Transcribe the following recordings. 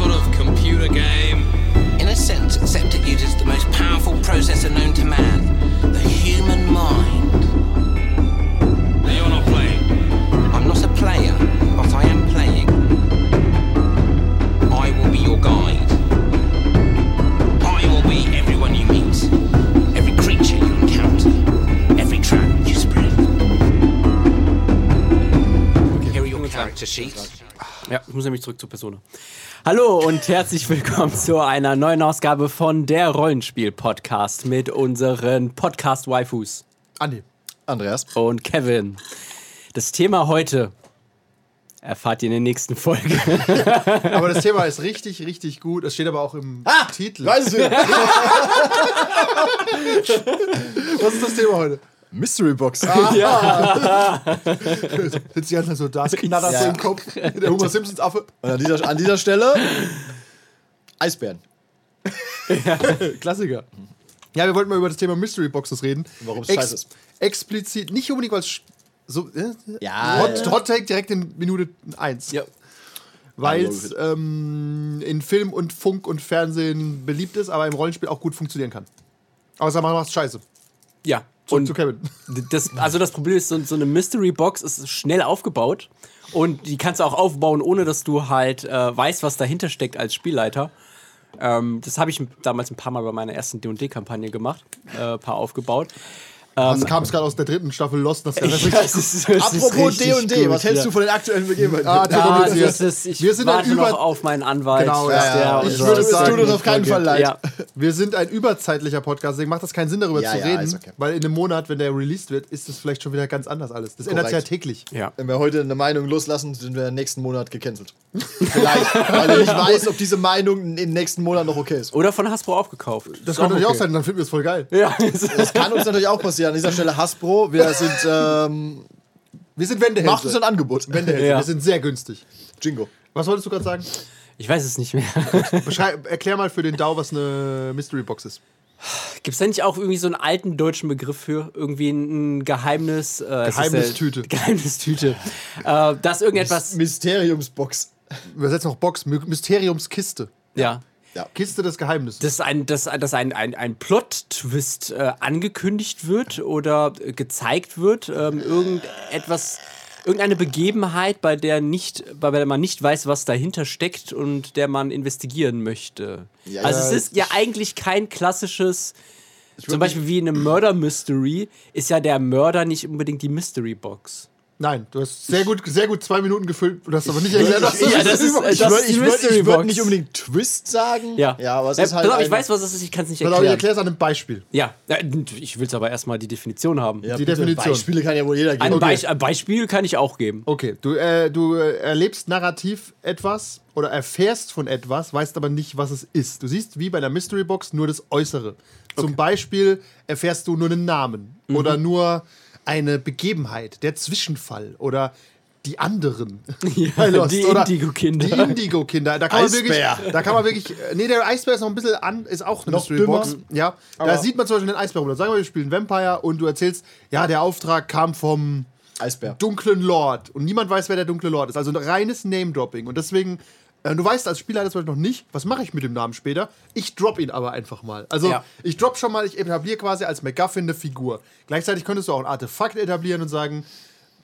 sort of computer game? In a sense, except uses the most powerful processor known to man muss nämlich zurück zur Persona. Hallo und herzlich willkommen zu einer neuen Ausgabe von der Rollenspiel-Podcast mit unseren Podcast-Waifus Andi. Andreas. und Kevin. Das Thema heute erfahrt ihr in der nächsten Folge. Aber das Thema ist richtig, richtig gut. Es steht aber auch im Titel. Weiß es wieder. Was ist das Thema heute? Mystery Box. Sitzt die ganze Zeit so da, es knattert so Ja. im Kopf. Der Homer Simpsons Affe. Und an dieser, an dieser Stelle Eisbären. Klassiker. Ja, wir wollten mal über das Thema Mystery Boxes reden. Warum es scheiße ist. Explizit, nicht unbedingt, weil es so. Äh, Ja, Hot, ja. Hot Take direkt in Minute 1. ja. Weil Ja, es ähm, in Film und Funk und Fernsehen beliebt ist, aber im Rollenspiel auch gut funktionieren kann. Außer man macht Scheiße. ja. Zurück Und zu Kevin. das, also das Problem ist, so, so eine Mystery Box ist schnell aufgebaut und die kannst du auch aufbauen, ohne dass du halt äh, weißt, was dahinter steckt als Spielleiter. Ähm, das habe ich damals ein paar Mal bei meiner ersten D&D-Kampagne gemacht, äh, ein paar aufgebaut. Das kam es gerade aus der dritten Staffel Lost. Das Ich weiß, es ist, es Apropos D&D, was hältst ja. du von den aktuellen Begebenheiten? Ah, Ah, Terrorisiert. das ist, ich Wir sind ein warte Über- noch auf meinen Anwalt. Genau, ja, ja. Ich würde es sagen, tut uns auf keinen Fall leid. Ja, Wir sind ein überzeitlicher Podcast, deswegen macht das keinen Sinn, darüber Ja, zu ja, reden. okay. Weil in einem Monat, wenn der released wird, ist es vielleicht schon wieder ganz anders alles. Das ändert sich ja Korrekt. täglich. ja. Wenn wir heute eine Meinung loslassen, sind wir nächsten Monat gecancelt. Vielleicht, weil ich nicht weiß, ob diese Meinung im nächsten Monat noch okay ist. Oder von Hasbro aufgekauft. Das kann natürlich auch sein, dann finden wir es voll geil. Ja, Das kann uns natürlich auch passieren. An dieser Stelle Hasbro, wir sind, ähm, Wir sind Wendehälfte. macht uns ein Angebot. Wendehälfte. Ja. Wir sind sehr günstig. Jingo. Was wolltest du gerade sagen? ich weiß es nicht mehr. Beschreib, erklär mal für den DAO, was eine Mystery Box ist. Gibt es da nicht auch irgendwie so einen alten deutschen Begriff für? Irgendwie ein Geheimnis. Äh, Geheimnistüte. Geheimnistüte. äh, dass irgendetwas. Mysteriumsbox. Übersetzt noch Box, My- Mysteriumskiste. Ja. Kiste des Geheimnisses. Dass ein, dass, dass ein, ein, ein Plot-Twist äh, angekündigt wird oder äh, gezeigt wird. Ähm, irgendetwas. Irgendeine Begebenheit, bei der, nicht, bei der man nicht weiß, was dahinter steckt und der man investigieren möchte. Ja, also ja, es ist ja eigentlich kein klassisches, zum Beispiel wie in einem Murder Mystery, ist ja der Mörder nicht unbedingt die Mystery Box. Nein, du hast sehr gut, sehr gut zwei Minuten gefüllt. Du hast aber nicht erklärt, was Ja, das ist- Ich das würde ist ich würd, ich würd Box. nicht unbedingt Twist sagen. Ja, ja aber es Äh, ist halt. Pass auf, ich ein- weiß, was es ist, ich kann es nicht auf, ich erklären. erkläre es an einem Beispiel. Ja, äh, ich will es aber erstmal die Definition haben. Ja, die bitte, Definition. Beispiele kann ja wohl jeder Ein, geben. Beis- ein Beispiel kann ich auch geben. Okay, du, äh, du äh, erlebst narrativ etwas oder erfährst von etwas, weißt aber nicht, was es ist. Du siehst wie bei einer Mystery Box nur das Äußere. Zum Beispiel erfährst du nur einen Namen oder nur eine Begebenheit, der Zwischenfall oder die anderen. Bei Lost. die Indigo-Kinder. Die Indigo-Kinder. Da kann man wirklich, da kann man wirklich, nee, der Eisbär ist noch ein bisschen an, ist auch eine Noch Mystery dümmer. Box. Ja, da sieht man zum Beispiel den Eisbär rum. Sagen wir, wir spielen Vampire und du erzählst, ja, der Auftrag kam vom Eisbär. dunklen Lord und niemand weiß, wer der dunkle Lord ist. Also ein reines Name-Dropping. Und deswegen, du weißt als Spieler das noch nicht, was mache ich mit dem Namen später? Ich drop ihn aber einfach mal. Also Ja. ich drop schon mal, ich etabliere quasi als MacGuffin eine Figur. Gleichzeitig könntest du auch ein Artefakt etablieren und sagen,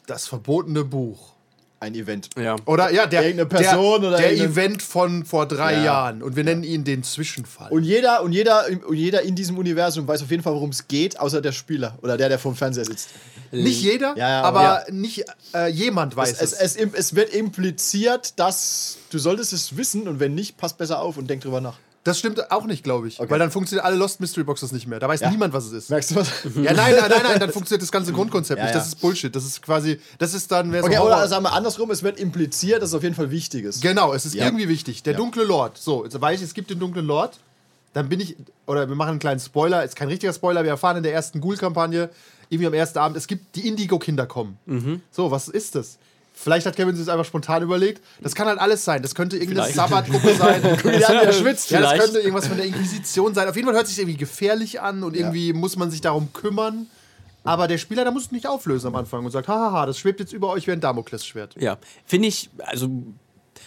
das verbotene Buch. Ein Event. Ja. Oder ja, der, Irgendeine Person der, oder der Event von vor drei Ja. Jahren. Und wir nennen ihn den Zwischenfall. Und jeder, und, jeder, und jeder in diesem Universum weiß auf jeden Fall, worum es geht, außer der Spieler oder der, der vorm Fernseher sitzt. Nicht jeder, Ja, ja, aber ja. nicht äh, jemand weiß Es, es. es, es wird impliziert, dass du solltest es wissen und wenn nicht, passt besser auf und denk drüber nach. Das stimmt auch nicht, glaube ich. Weil dann funktionieren alle Lost Mystery Boxes nicht mehr. Da weiß Ja. niemand, was es ist. Merkst du was? Ja, nein, nein, nein, nein, dann funktioniert das ganze Grundkonzept Ja, nicht. ja. Das ist Bullshit. Das ist quasi, das ist dann, so Okay, oder sagen wir andersrum, es wird impliziert, dass es auf jeden Fall wichtig ist. Genau, es ist Ja. irgendwie wichtig. Der Ja. dunkle Lord. So, jetzt weiß ich, es gibt den dunklen Lord. Dann bin ich, oder wir machen einen kleinen Spoiler, ist kein richtiger Spoiler, wir erfahren in der ersten Ghoul-Kampagne, irgendwie am ersten Abend, es gibt die Indigo-Kinder kommen. So, was ist das? Vielleicht hat Kevin sich das einfach spontan überlegt. Das kann halt alles sein. Das könnte irgendeine. Sabbat-Gruppe sein. der andere schwitzt. Ja, das könnte irgendwas von der Inquisition sein. Auf jeden Fall hört sich irgendwie gefährlich an und irgendwie muss man sich darum kümmern. Aber der Spieler, der muss es nicht auflösen am Anfang und sagt, hahaha, das schwebt jetzt über euch wie ein Damoklesschwert. Ja, finde ich, also,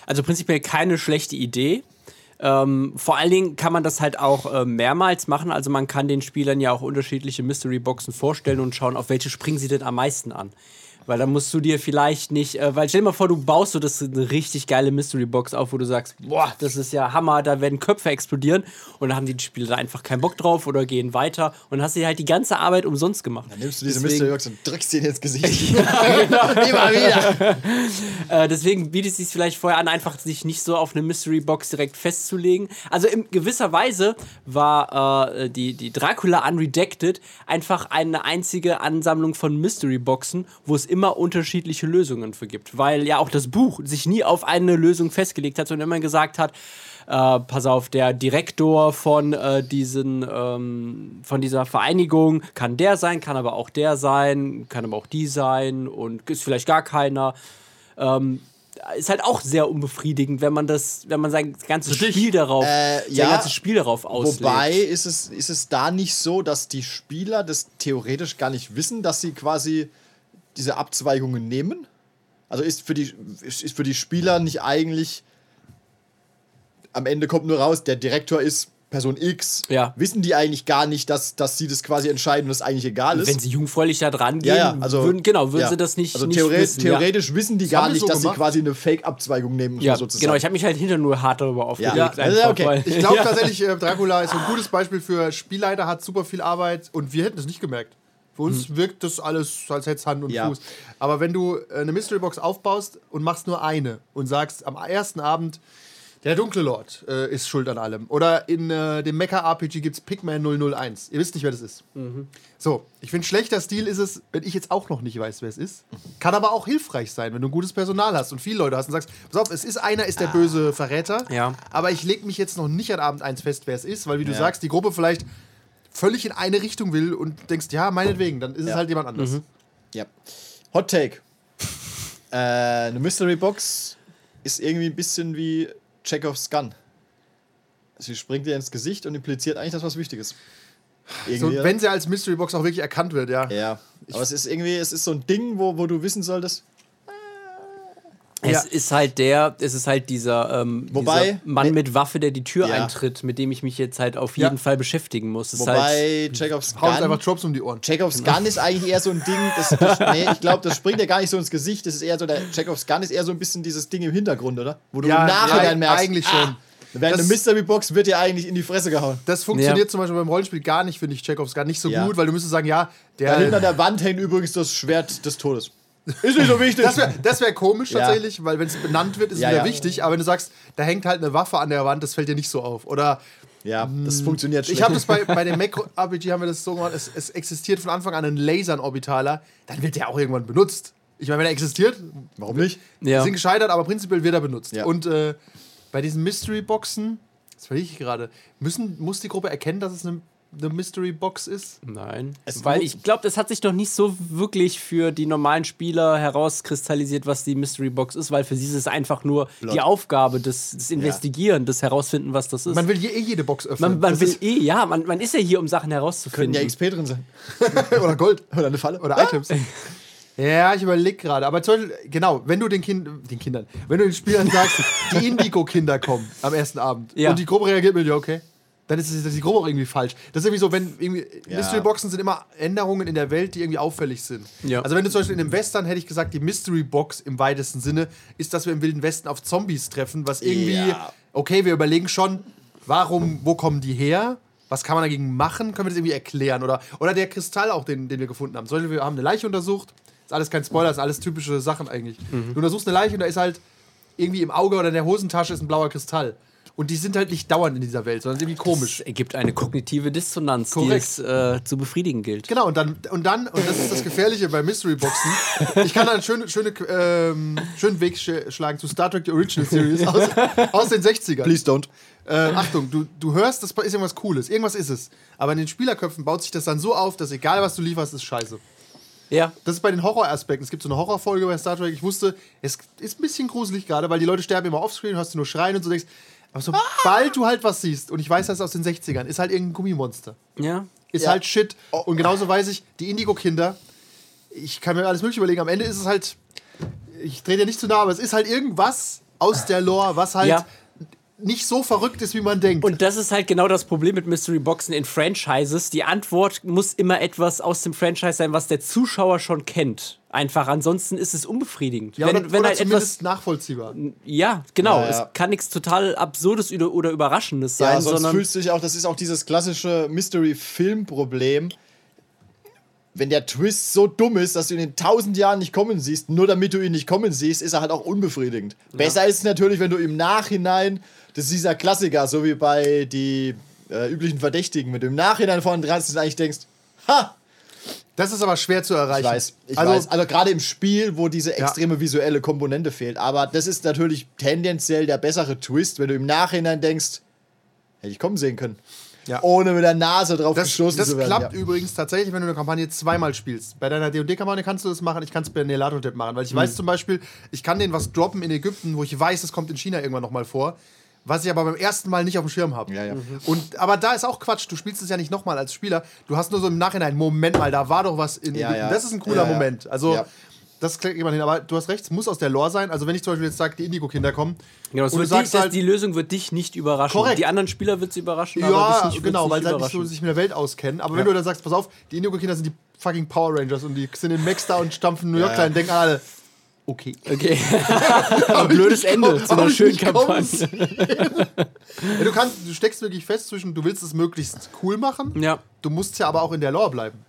also prinzipiell keine schlechte Idee. Ähm, vor allen Dingen kann man das halt auch äh, mehrmals machen. Also man kann den Spielern ja auch unterschiedliche Mystery-Boxen vorstellen und schauen, auf welche springen sie denn am meisten an. Weil dann musst du dir vielleicht nicht, äh, weil stell dir mal vor, du baust so das eine richtig geile Mystery Box auf, wo du sagst, boah, das ist ja Hammer, da werden Köpfe explodieren und dann haben die Spieler da einfach keinen Bock drauf oder gehen weiter und hast dir halt die ganze Arbeit umsonst gemacht. Dann nimmst du diese Deswegen- Mystery Box und drückst den ins Gesicht. Immer wieder. Äh, deswegen bietet es sich vielleicht vorher an, einfach sich nicht so auf eine Mystery Box direkt festzulegen. Also in gewisser Weise war äh, die, die Dracula Unredacted einfach eine einzige Ansammlung von Mystery Boxen, wo es immer unterschiedliche Lösungen für gibt. Weil ja auch das Buch sich nie auf eine Lösung festgelegt hat, sondern immer gesagt hat, äh, pass auf, der Direktor von äh, diesen, ähm, von dieser Vereinigung kann der sein, kann aber auch der sein, kann aber auch die sein und ist vielleicht gar keiner ähm, ist halt auch sehr unbefriedigend, wenn man das, wenn man sein ganzes Spiel darauf, Äh, sein ja, ganzes Spiel darauf auslegt. Wobei ist es, ist es da nicht so, dass die Spieler das theoretisch gar nicht wissen, dass sie quasi diese Abzweigungen nehmen? Also ist für die, ist für die Spieler nicht eigentlich am Ende kommt nur raus, der Direktor ist Person X. Ja. Wissen die eigentlich gar nicht, dass, dass sie das quasi entscheiden und es eigentlich egal ist? wenn sie jungfräulich da dran gehen, ja, ja, also, würden, genau, würden ja. sie das nicht, also nicht theore wissen. ja. theoretisch wissen die haben gar nicht, so dass gemacht. sie quasi eine Fake-Abzweigung nehmen, Ja, sozusagen. genau, ich habe mich halt hinter nur hart darüber aufgeregt. Ja, also, okay. Ich glaube tatsächlich, äh, Dracula ist ein gutes Beispiel für Spielleiter, hat super viel Arbeit und wir hätten es nicht gemerkt. Für uns wirkt das alles, als hätte es Hand und Ja. Fuß. Aber wenn du äh, eine Mystery Box aufbaust und machst nur eine und sagst am ersten Abend, der dunkle Lord äh, ist schuld an allem. Oder in äh, dem Mecha-RPG gibt es Pigman 001. Ihr wisst nicht, wer das ist. So, ich finde, schlechter Stil ist es, wenn ich jetzt auch noch nicht weiß, wer es ist. Kann aber auch hilfreich sein, wenn du ein gutes Personal hast und viele Leute hast und sagst, pass auf, es ist einer, ist der böse Verräter. Ja. Aber ich lege mich jetzt noch nicht an Abend eins fest, wer es ist, weil wie du Ja. sagst, die Gruppe vielleicht völlig in eine Richtung will und denkst, ja, meinetwegen, dann ist es Ja. halt jemand anders. Ja. Hot Take. äh, eine Mystery Box ist irgendwie ein bisschen wie Chekhovs Gun. Sie springt dir ins Gesicht und impliziert eigentlich, dass was Wichtiges. So, Irgendwie, oder? wenn sie als Mystery Box auch wirklich erkannt wird, ja. ja. Aber es ist irgendwie, es ist so ein Ding, wo, wo du wissen solltest. Es Ja. ist halt der, es ist halt dieser, ähm, Wobei- dieser Mann mit Waffe, der die Tür Ja. eintritt, mit dem ich mich jetzt halt auf Ja. jeden Fall beschäftigen muss. Es ist halt, Wobei Chekhovs uns einfach Gun. Drops um die Ohren. Chekhovs Gun ist eigentlich eher so ein Ding, das, das, nee, ich glaube, das springt ja gar nicht so ins Gesicht. Das ist eher so, der Chekhovs Gun ist eher so ein bisschen dieses Ding im Hintergrund, oder? Wo du Ja, im Nachhinein ja, merkst, eigentlich schon. Ah, während Das- eine Mystery Box wird dir eigentlich in die Fresse gehauen. Das funktioniert Ja. zum Beispiel beim Rollenspiel gar nicht, finde ich, Chekhovs gar nicht so Ja. gut, weil du müsstest sagen, ja, Da hinter der. der Wand hängt übrigens das Schwert des Todes. Ist nicht so wichtig. Das wäre wär komisch Ja. tatsächlich, weil wenn es benannt wird, ist es Ja, wieder ja. wichtig. Aber wenn du sagst, da hängt halt eine Waffe an der Wand, das fällt dir nicht so auf. Oder ja, das funktioniert schlecht. ich habe das bei, bei dem Mac-RPG haben wir das so gemacht, es, es existiert von Anfang an ein Lasern-Orbitaler, dann wird der auch irgendwann benutzt. Ich meine, wenn er existiert, Warum nicht? ja. Wir sind gescheitert, aber prinzipiell wird er benutzt. Ja. Und äh, bei diesen Mystery-Boxen, das verliere ich gerade, müssen, muss die Gruppe erkennen, dass es eine, eine Mystery-Box ist? Nein. Es Weil ich glaube, das hat sich noch nicht so wirklich für die normalen Spieler herauskristallisiert, was die Mystery Box ist, weil für sie ist es einfach nur die Aufgabe, das, das Investigieren, das Herausfinden, was das ist. Man will je, eh jede Box öffnen. man, man will eh, ja, man, man ist ja hier, um Sachen Können herauszufinden. ja XP drin sein. oder Gold. Oder eine Falle. Oder Items. Ja, ich überlege gerade. Aber zum Beispiel, genau, wenn du den, kind, den Kindern, wenn du den Spielern sagst, die Indigo-Kinder kommen am ersten Abend Ja. und die Gruppe reagiert mit, ja, okay, dann ist, die Gruppe auch irgendwie falsch. Das ist irgendwie so, wenn irgendwie, Ja. Mystery-Boxen sind immer Änderungen in der Welt, die irgendwie auffällig sind. Ja. Also wenn du zum Beispiel in einem Western, hätte ich gesagt, die Mystery-Box im weitesten Sinne ist, dass wir im Wilden Westen auf Zombies treffen, was irgendwie, Ja. okay, wir überlegen schon, warum, wo kommen die her? Was kann man dagegen machen? Können wir das irgendwie erklären? Oder, oder der Kristall auch, den, den wir gefunden haben. Zum Beispiel, wir haben eine Leiche untersucht. Ist alles kein Spoiler, ist alles typische Sachen eigentlich. Du untersuchst eine Leiche und da ist halt irgendwie im Auge oder in der Hosentasche ist ein blauer Kristall. Und die sind halt nicht dauernd in dieser Welt, sondern irgendwie komisch. Es ergibt eine kognitive Dissonanz, Korrekt. die es äh, zu befriedigen gilt. Genau, und dann, und dann, und das ist das Gefährliche bei Mystery Boxen. Ich kann da einen schönen, schöne, ähm, schönen Weg sch schlagen zu Star Trek The Original Series aus, aus den 60ern. Please don't. Äh, Achtung, du, du hörst, das ist irgendwas Cooles, irgendwas ist es. Aber in den Spielerköpfen baut sich das dann so auf, dass egal was du lieferst, ist scheiße. Ja. Das ist bei den Horroraspekten. Es gibt so eine Horrorfolge bei Star Trek. Ich wusste, es ist ein bisschen gruselig gerade, weil die Leute sterben immer offscreen, hörst du nur schreien und so denkst. Aber sobald du halt was siehst, und ich weiß das aus den 60ern, ist halt irgendein Gummimonster. Ja. Ist Ja. halt Shit. Und genauso weiß ich, die Indigo-Kinder, ich kann mir alles Mögliche überlegen. Am Ende ist es halt, ich drehe dir nicht zu nah, aber es ist halt irgendwas aus der Lore, was halt Ja. Nicht so verrückt ist, wie man denkt. Und das ist halt genau das Problem mit Mystery Boxen in Franchises. Die Antwort muss immer etwas aus dem Franchise sein, was der Zuschauer schon kennt. Einfach, ansonsten ist es unbefriedigend. ja, wenn oder, wenn oder halt zumindest etwas. nachvollziehbar. Ja, genau. Ja, ja. Es kann nichts total Absurdes oder, oder Überraschendes sein, Ja, sonst sondern. fühlst du dich auch, das ist auch dieses klassische Mystery-Film-Problem. Wenn der Twist so dumm ist, dass du ihn in tausend Jahren nicht kommen siehst, nur damit du ihn nicht kommen siehst, ist er halt auch unbefriedigend. Besser ist es natürlich, wenn du im Nachhinein, das ist dieser Klassiker, so wie bei die äh, üblichen Verdächtigen, wenn du im Nachhinein vorne dran sitzt und eigentlich denkst, ha, Das ist aber schwer zu erreichen. ich weiß, ich also, weiß. Also gerade im Spiel, wo diese extreme visuelle Komponente fehlt. Aber das ist natürlich tendenziell der bessere Twist, wenn du im Nachhinein denkst, hätte ich kommen sehen können. Ja. Ohne mit der Nase drauf Das, gestoßen das zu werden. klappt ja. übrigens tatsächlich, wenn du eine Kampagne zweimal spielst. Bei deiner D&D-Kampagne kannst du das machen, ich kann es bei Nelato-Tip machen, weil ich weiß zum Beispiel, ich kann denen was droppen in Ägypten, wo ich weiß, es kommt in China irgendwann nochmal vor, was ich aber beim ersten Mal nicht auf dem Schirm habe. Ja, ja. Und, aber da ist auch Quatsch, du spielst es ja nicht nochmal als Spieler, du hast nur so im Nachhinein, Moment mal, da war doch was in Ja, Ägypten. ja. Das ist ein cooler Ja, ja. Moment. Also, Ja. Das kriegt jemand hin, aber du hast recht, es muss aus der Lore sein. Also wenn ich zum Beispiel jetzt sage, die Indigo-Kinder kommen, Genau, das und du dich, sagst das, halt, die Lösung wird dich nicht überraschen. Korrekt. Die anderen Spieler wird sie überraschen, aber dich Ja, nicht, genau, weil sie halt nicht so sich mit der Welt auskennen. Aber wenn du dann sagst, pass auf, die Indigo-Kinder sind die fucking Power Rangers und die sind in Max da und stampfen New York Ja, klein, denken alle, okay. Okay. Ein blödes Ende zu einer schönen. Kampagne. Ja, du, kannst, du steckst wirklich fest zwischen, du willst es möglichst cool machen, Ja, du musst ja aber auch in der Lore bleiben.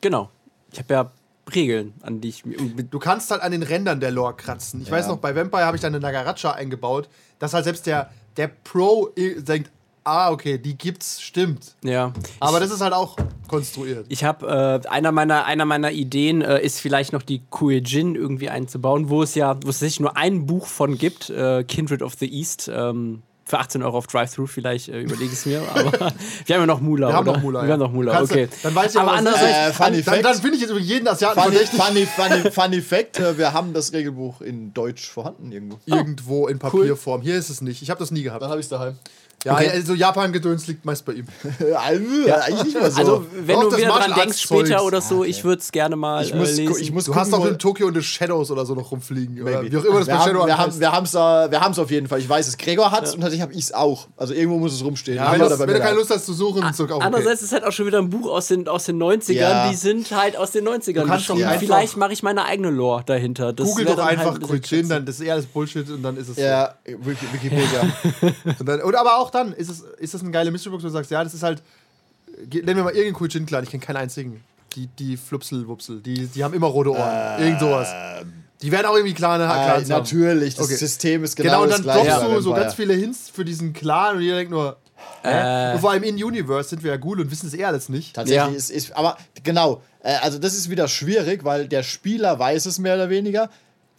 genau. Ich habe ja Regeln, an die ich mir. Du kannst halt an den Rändern der Lore kratzen. Ich weiß noch, bei Vampire habe ich dann eine Nagaracha eingebaut, dass halt selbst der, der Pro denkt, ah, okay, die gibt's, stimmt. Ja. Aber das ist halt auch konstruiert. Ich habe äh, einer meiner einer meiner Ideen äh, ist vielleicht noch die Kuejin irgendwie einzubauen, wo es ja wo es sich nur ein Buch von gibt, äh, Kindred of the East. Ähm, für 18 Euro auf Drive-Thru vielleicht äh, überlege ich es mir, aber wir haben ja noch Mula. Wir haben oder? noch Mula. Wir ja. haben noch Mula, Kannst du- okay. Dann weiß ich aber was das andererseits, ist. Äh, Funny dann, dann, Fact. dann finde ich jetzt über jeden Asiaten Funny, verdächtig. funny, funny, funny Fact: äh, Wir haben das Regelbuch in Deutsch vorhanden irgendwo. Irgendwo in Papierform. Hier ist es nicht. Ich habe das nie gehabt. Dann habe ich es daheim. Ja, Okay. also Japan-Gedöns liegt meist bei ihm. ja, eigentlich nicht mehr so. also wenn du wieder dran denkst später oder so, ich würde es gerne mal ich muss, äh, gu- lesen. ich muss Du hast auch in Tokyo und the Shadows oder so noch rumfliegen. Oder Maybe. wie auch immer das wir bei haben, Shadow wir haben, heißt. wir haben's, äh, wir haben's auf jeden Fall. Ich weiß es. Gregor hat's und tatsächlich habe ich es auch. Also irgendwo muss es rumstehen. Ja, wenn, das, wenn du keine Lust hast zu suchen, ist es auch okay. Andererseits ist halt auch schon wieder ein Buch aus den, aus den 90ern, Ja. die sind halt aus den 90ern Du kannst doch geschrieben. einfach- Vielleicht mache ich meine eigene Lore dahinter. Das Google doch halt einfach Kuijin, kürzer. dann das ist eher alles Bullshit und dann ist es ja, Wiki- Wikipedia. Und aber auch dann, ist es, ist es eine geile Mystery Box, wo du sagst, ja, das ist halt, ge- nenn mir mal irgendeinen Kuijin klar, ich kenne keinen einzigen. Die, die Flupselwupsel, die, die haben immer rote Ohren. Irgend sowas. Die werden auch irgendwie kleine äh, Clans haben. natürlich, das Okay. System ist Genau, genau, und das dann gleiche. droppst bei du so ganz viele Hints für diesen Clan und jeder denkt nur, hä? Und vor allem in Universe sind wir ja cool und wissen es eh alles nicht. Tatsächlich Ja. ist, ist, aber genau, äh, also das ist wieder schwierig, weil der Spieler weiß es mehr oder weniger.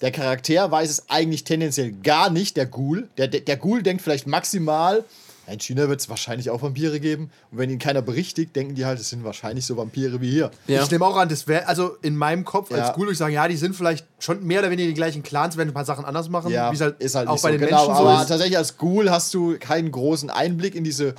Der Charakter weiß es eigentlich tendenziell gar nicht, der Ghoul. Der, der, der Ghoul denkt vielleicht maximal, in China wird es wahrscheinlich auch Vampire geben. Und wenn ihn keiner berichtigt, denken die halt, es sind wahrscheinlich so Vampire wie hier. Ja. Ich nehme auch an, das wäre, also in meinem Kopf Ja. als Ghoul würde ich sagen, ja, die sind vielleicht schon mehr oder weniger die gleichen Clans, werden ein paar Sachen anders machen, Ja, wie es halt, ist halt auch bei so den genau. Menschen so aber ist. tatsächlich als Ghoul hast du keinen großen Einblick in diese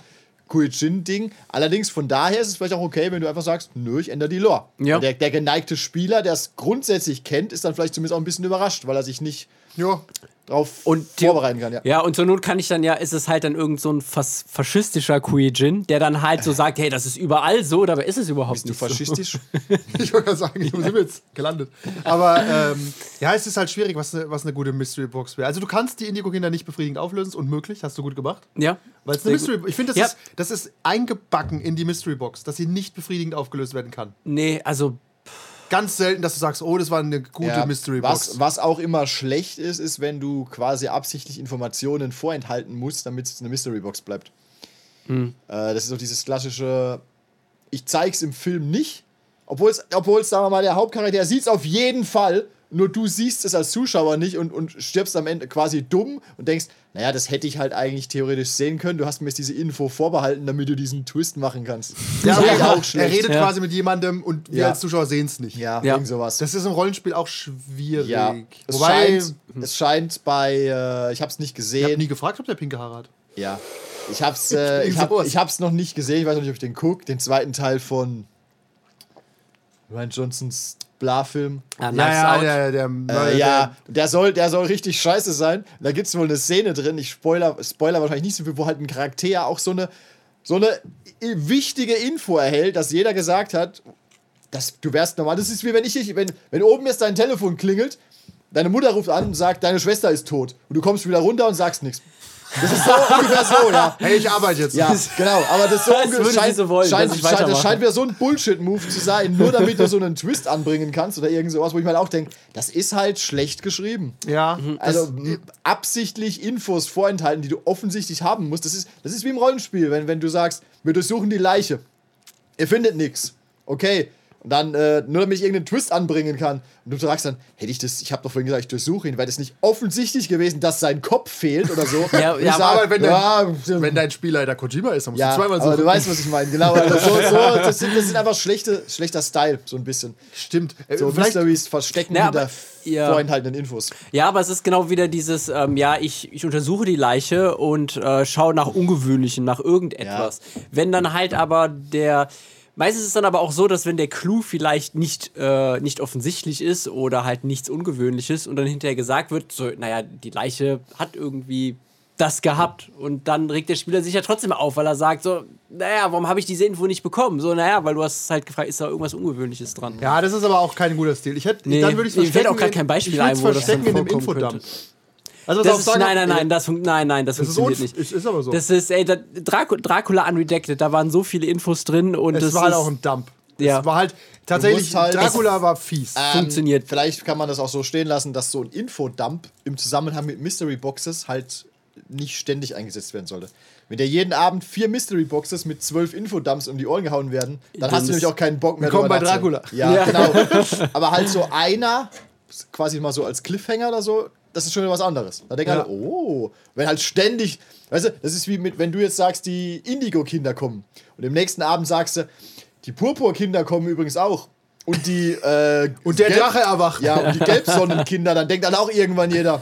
Kuijin-Ding. Allerdings von daher ist es vielleicht auch okay, wenn du einfach sagst, nö, ich ändere die Lore. Ja. Der, der geneigte Spieler, der es grundsätzlich kennt, ist dann vielleicht zumindest auch ein bisschen überrascht, weil er sich nicht Ja, drauf Und vorbereiten kann. Ja. Ja, und zur Not kann ich dann ja, ist es halt dann irgend so ein fas faschistischer Kuijin, der dann halt so sagt, hey, das ist überall so, dabei ist es überhaupt Bist du nicht so. faschistisch? ich wollte gerade sagen, wo sind wir jetzt gelandet? Aber ähm, ja, es ist halt schwierig, was eine was eine gute Mystery Box wäre. Also du kannst die Indigo-Kinder nicht befriedigend auflösen, ist unmöglich, hast du gut gemacht. Ja. Weil es eine Mystery Ich finde, das, Ja. ist, das ist eingebacken in die Mystery Box, dass sie nicht befriedigend aufgelöst werden kann. Nee, also Ganz selten, dass du sagst, oh, das war eine gute Ja, Mystery Box. was, was auch immer schlecht ist, ist, wenn du quasi absichtlich Informationen vorenthalten musst, damit es eine Mystery Box bleibt. Hm. Äh, das ist doch dieses klassische, ich zeig's im Film nicht, obwohl es, obwohl es, sagen wir mal, der Hauptcharakter sieht es auf jeden Fall, nur du siehst es als Zuschauer nicht und, und stirbst am Ende quasi dumm und denkst, naja, das hätte ich halt eigentlich theoretisch sehen können. Du hast mir jetzt diese Info vorbehalten, damit du diesen Twist machen kannst. ja, das ist aber auch er schlecht. redet Ja. quasi mit jemandem und wir Ja. als Zuschauer sehen es nicht. Ja, Ja. irgend sowas. Das ist im Rollenspiel auch schwierig. Ja, es, Wobei, scheint, es scheint bei, äh, ich habe es nicht ich habe gesehen. nie gefragt, ob der pinke Haare hat. Ja, ich hab's, äh, ich hab, ich hab's noch nicht gesehen. Ich weiß noch nicht, ob ich den guck. Den zweiten Teil von Ryan Johnsons Bla-Film. Ja, Ja, ja, der, der, der, Äh, ja, der soll, der soll richtig scheiße sein. Da gibt es wohl eine Szene drin, ich spoiler, spoiler wahrscheinlich nicht so viel, wo halt ein Charakter auch so eine, so eine wichtige Info erhält, dass jeder gesagt hat, dass du wärst normal. Das ist wie wenn ich, dich- wenn, wenn oben jetzt dein Telefon klingelt, deine Mutter ruft an und sagt, deine Schwester ist tot. Und du kommst wieder runter und sagst nichts. Das ist so ungefähr so, ja. Hey, ich arbeite jetzt. Ja, genau, aber das, so Das scheint, so wollen, scheint, scheint, das scheint wieder so ein Bullshit-Move zu sein, nur damit du so einen Twist anbringen kannst oder irgend sowas, wo ich mir halt auch denke, das ist halt schlecht geschrieben. Ja, Also m- absichtlich Infos vorenthalten, die du offensichtlich haben musst. Das ist, das ist wie im Rollenspiel, wenn, wenn du sagst, wir durchsuchen die Leiche. Ihr findet nichts. Okay. Und dann, äh, nur damit ich irgendeinen Twist anbringen kann. Und du sagst dann, hätte ich das, ich habe doch vorhin gesagt, ich durchsuche ihn, wäre das nicht offensichtlich gewesen, dass sein Kopf fehlt oder so. Ja, ja, sag, aber wenn der- ja, wenn dein Spielleiter Kojima ist, dann musst ja, du zweimal aber suchen. du weißt, was ich meine. Genau, also so, so, das, sind, das sind einfach schlechte, schlechter Style, so ein bisschen. Stimmt. Äh, So vielleicht, Mysteries verstecken aber- hinter ja. vorenthaltenen Infos. Ja, aber es ist genau wieder dieses, ähm, ja, ich, ich untersuche die Leiche und äh, schaue nach Ungewöhnlichem, nach irgendetwas. Wenn dann halt aber der. Meistens ist es dann aber auch so, dass wenn der Clou vielleicht nicht, äh, nicht offensichtlich ist oder halt nichts Ungewöhnliches und dann hinterher gesagt wird, so, naja, die Leiche hat irgendwie das gehabt und dann regt der Spieler sich ja trotzdem auf, weil er sagt so, naja, warum habe ich diese Info nicht bekommen? So, naja, weil du hast halt gefragt, ist da irgendwas Ungewöhnliches dran? ja, das ist aber auch kein guter Stil. Ich hätte, Nee, dann würde ich fällt verstecken. auch grad in- kein Beispiel ich ein, wo das dann in dem Infodump. könnte. Also, Das ist, nein, nein, nein, das, nein, nein, das, Das funktioniert nicht. ist, ist aber so. Das ist, ey, da, Dracu Dracula Unredacted, da waren so viele Infos drin und es das war halt ist, auch ein Dump. Ja. Es war halt tatsächlich, halt- Dracula war fies. funktioniert. Ähm, Vielleicht kann man das auch so stehen lassen, dass so ein Infodump im Zusammenhang mit Mystery Boxes halt nicht ständig eingesetzt werden sollte. Wenn dir jeden Abend vier Mystery Boxes mit zwölf Infodumps um die Ohren gehauen werden, dann, Dann hast du nämlich auch keinen Bock mehr. Willkommen bei Dracula. nachzudenken. Ja, genau. Aber halt so einer, quasi mal so als Cliffhanger oder so, das ist schon wieder was anderes. Da denken Ja. alle, oh, wenn halt ständig, weißt du, das ist wie mit, wenn du jetzt sagst, die Indigo-Kinder kommen und im nächsten Abend sagst du, die Purpur-Kinder kommen übrigens auch. Und die, äh, Und der Gelb- Drache erwacht. ja, und die Gelbsonnenkinder, dann denkt dann auch irgendwann jeder,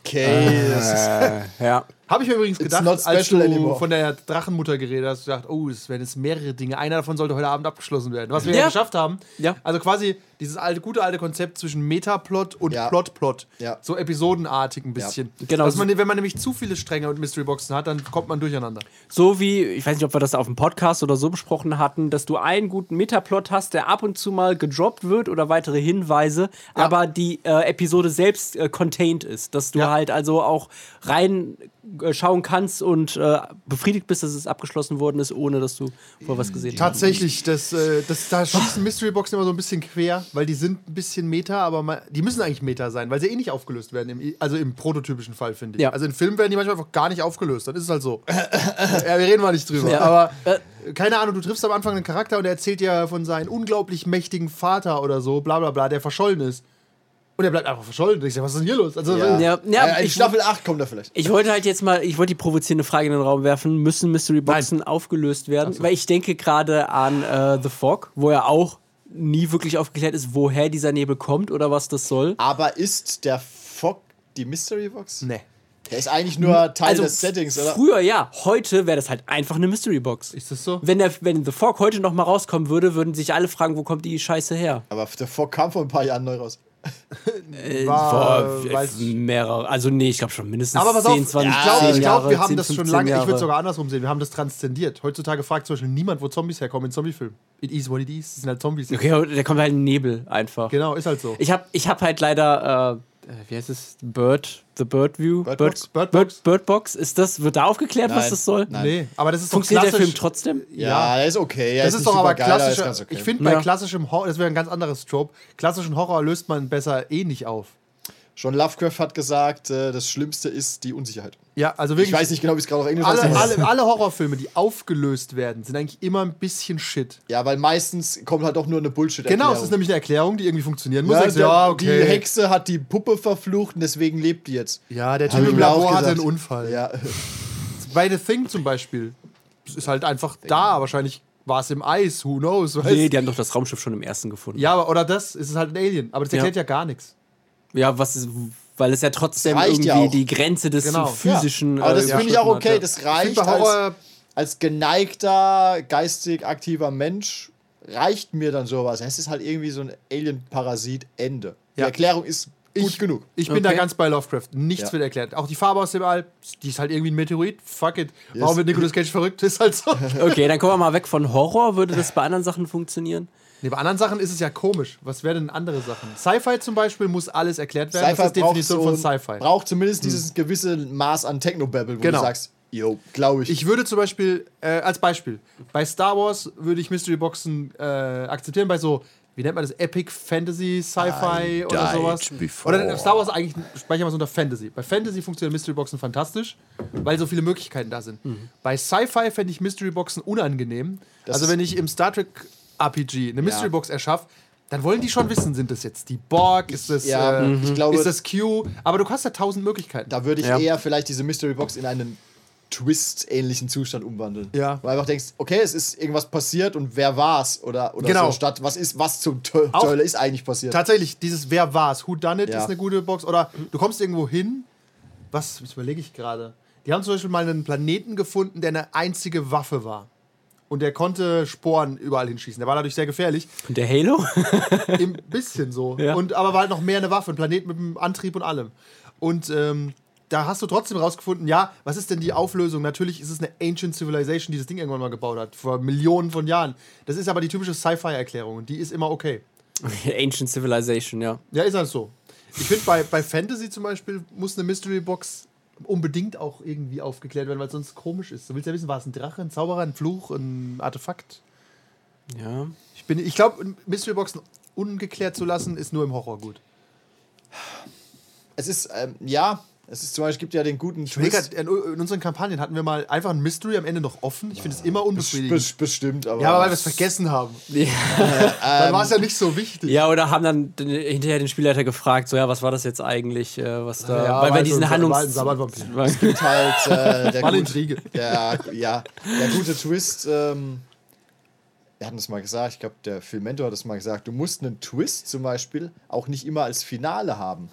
okay, das ist, ja. Habe ich mir übrigens gedacht, als du anymore. von der Drachenmutter geredet hast, du gedacht, oh, es werden jetzt mehrere Dinge. Einer davon sollte heute Abend abgeschlossen werden. Was wir ja, Ja. geschafft haben. Ja. Also quasi dieses alte, gute alte Konzept zwischen Metaplot und Ja. Plot-Plot. Ja. So episodenartig ein bisschen. Genau. Dass man, wenn man nämlich zu viele Stränge und Mystery-Boxen hat, dann kommt man durcheinander. So wie, ich weiß nicht, ob wir das auf dem Podcast oder so besprochen hatten, dass du einen guten Metaplot hast, der ab und zu mal gedroppt wird oder weitere Hinweise, aber die äh, Episode selbst äh, contained ist. Dass du Ja. halt also auch rein äh, schauen kannst und äh, befriedigt bist, dass es abgeschlossen worden ist, ohne dass du vorher was gesehen hast. Tatsächlich, das, äh, das, da schießen Mystery-Boxen immer so ein bisschen quer, weil die sind ein bisschen Meta, aber ma- die müssen eigentlich Meta sein, weil sie eh nicht aufgelöst werden. Im, also im prototypischen Fall, finde ich. Ja. Also in Filmen werden die manchmal einfach gar nicht aufgelöst. Dann ist es halt so. ja, wir reden mal nicht drüber. Ja. Aber Äh, keine Ahnung, du triffst am Anfang einen Charakter und er erzählt dir von seinem unglaublich mächtigen Vater oder so, bla bla bla, der verschollen ist. Und er bleibt einfach verschollen. Und ich sag, was ist denn hier los? Also, ja. Ja, ja, Äh, in ich- Staffel 8 kommt er vielleicht. Ich wollte halt jetzt mal, ich wollte die provozierende Frage in den Raum werfen, müssen Mystery Boxen aufgelöst werden? Weil ich denke gerade an äh, The Fog, wo ja auch nie wirklich aufgeklärt ist, woher dieser Nebel kommt oder was das soll. Aber ist der Fog die Mystery Box? Nee. Der ist eigentlich nur Teil also des Settings, oder? früher ja, heute wäre das halt einfach eine Mystery Box. Ist das so? Wenn, der, wenn The Fog heute noch mal rauskommen würde, würden sich alle fragen, wo kommt die Scheiße her? Aber der Fog kam vor ein paar Jahren neu raus. War, Vor, äh, weiß- mehrere, also nee, ich glaube schon mindestens Aber pass auf, 10, 20, ich glaube, 10 ich glaub, Jahre, wir haben 10, das schon 15 lange, ich Jahre. würde sogar andersrum sehen, wir haben das transzendiert. Heutzutage fragt zum Beispiel niemand, wo Zombies herkommen in Zombiefilmen. It is what it is, es sind halt Zombies. Okay, da kommt halt ein Nebel einfach. Genau, ist halt so. Ich habe ich hab halt leider, äh, äh, wie heißt es? Bird, The Bird View? Bird Bird, Box? Bird Bird, Box? Bird Box? Ist das, wird da aufgeklärt, was Nein. das soll? Nein. Nee, aber das ist doch Funktioniert der klassisch. Film trotzdem? Ja, der ist okay. Er Das ist, nicht doch aber ist ganz okay. Ich finde, Ja. bei klassischem Horror, das wäre ein ganz anderes Trope. Klassischen Horror löst man besser eh nicht auf. Schon Lovecraft hat gesagt, äh, das Schlimmste ist die Unsicherheit. Ja, also wirklich. Ich weiß nicht genau, wie es gerade auf Englisch alle, heißt. alle, alle Horrorfilme, die aufgelöst werden, sind eigentlich immer ein bisschen Shit. Ja, weil meistens kommt halt auch nur eine bullshit Genau, es ist nämlich eine Erklärung, die irgendwie funktionieren muss. ja, du, der, ja, okay. Die Hexe hat die Puppe verflucht und deswegen lebt die jetzt. ja, der Typ im Labor hatte einen Unfall. Ja, Bei The Thing zum Beispiel. Es ist halt einfach da. Wahrscheinlich war es im Eis, who knows. Weißt? Nee, die haben doch das Raumschiff schon im ersten gefunden. ja, aber, oder das, es ist halt ein Alien. Aber das Ja. erklärt ja, gar nichts. Ja, was ist, weil es ja trotzdem irgendwie ja die Grenze des Genau. physischen. aber das äh, finde ich auch okay. hat, ja. Das Ich reicht als, Horror, als geneigter, geistig aktiver Mensch. reicht mir dann sowas. Es ist halt irgendwie so ein Alien-Parasit, Ende. Die Ja. Erklärung ist gut Ich- genug. Ich bin da Okay. ganz bei Lovecraft. Nichts Ja. wird erklärt. Auch die Farbe aus dem All, die ist halt irgendwie ein Meteorit. Fuck it. Yes. Warum wird Nicolas Cage verrückt? Ist halt so. Okay, dann kommen wir mal weg von Horror. Würde das bei anderen Sachen funktionieren? Nee, bei anderen Sachen ist es ja komisch. Was wären denn andere Sachen? Sci-Fi zum Beispiel muss alles erklärt werden. Sci-Fi das ist die Definition so, von Sci-Fi. braucht zumindest dieses gewisse Maß an Technobabble, wo Genau. du sagst, yo, glaube ich. Ich würde zum Beispiel, äh, als Beispiel, bei Star Wars würde ich Mystery Boxen äh, akzeptieren, bei so, wie nennt man das, Epic Fantasy, Sci-Fi oder sowas. before. Oder Star Wars eigentlich speichern wir es unter Fantasy. Bei Fantasy funktionieren Mystery Boxen fantastisch, weil so viele Möglichkeiten da sind. Bei Sci-Fi fände ich Mystery Boxen unangenehm. Das also wenn ich im Star Trek RPG eine Mystery Ja. Box erschaffe, dann wollen die schon wissen, sind das jetzt die Borg, ist das, Ja, äh, ich glaube- ist das Q, aber du hast ja tausend Möglichkeiten. da würde ich Ja. eher vielleicht diese Mystery Box in einen Twist-ähnlichen Zustand umwandeln. Ja. Wo du einfach denkst, okay, es ist irgendwas passiert und wer war's? Oder, oder Genau. so, statt was ist, was zum Teufel ist eigentlich passiert. Tatsächlich, dieses Wer war's, Who Done It Ja. ist eine gute Box. Oder du kommst irgendwo hin, was, was überlege ich gerade? Die haben zum Beispiel mal einen Planeten gefunden, der eine einzige Waffe war. Und der konnte Sporen überall hinschießen. Der war dadurch sehr gefährlich. Und der Halo? Im bisschen so. Ja. Und, aber war halt noch mehr eine Waffe, ein Planet mit einem Antrieb und allem. Und ähm, da hast du trotzdem rausgefunden, ja, was ist denn die Auflösung? Natürlich ist es eine Ancient Civilization, die das Ding irgendwann mal gebaut hat, vor Millionen von Jahren. Das ist aber die typische Sci-Fi-Erklärung und die ist immer okay. Ancient Civilization, ja. Ja, ist halt so. Ich finde, bei, bei Fantasy zum Beispiel muss eine Mystery Box unbedingt auch irgendwie aufgeklärt werden, weil es sonst komisch ist. Du willst ja wissen, war es ein Drache, ein Zauberer, ein Fluch, ein Artefakt? Ja. Ich, bin- ich glaube, Mystery Boxen ungeklärt zu lassen, ist nur im Horror gut. Es ist, ähm, ja, es ist zum Beispiel, gibt ja den guten Twist. grad, in, in unseren Kampagnen hatten wir mal einfach ein Mystery am Ende noch offen. Ich finde es immer unbefriedigend. Bes- bestimmt, aber. Ja, aber weil wir es vergessen haben. Ja. Dann war es ja nicht so wichtig. ja, oder haben dann den, hinterher den Spielleiter gefragt, so, ja, was war das jetzt eigentlich, äh, was da, Ja, weil war bei diesen Handlungs... Es gibt halt äh, der, War eine gut, Intrige. der, ja, der gute Twist. Ähm, wir hatten es mal gesagt, ich glaube, der Filmentor hat es mal gesagt. Du musst einen Twist zum Beispiel auch nicht immer als Finale haben.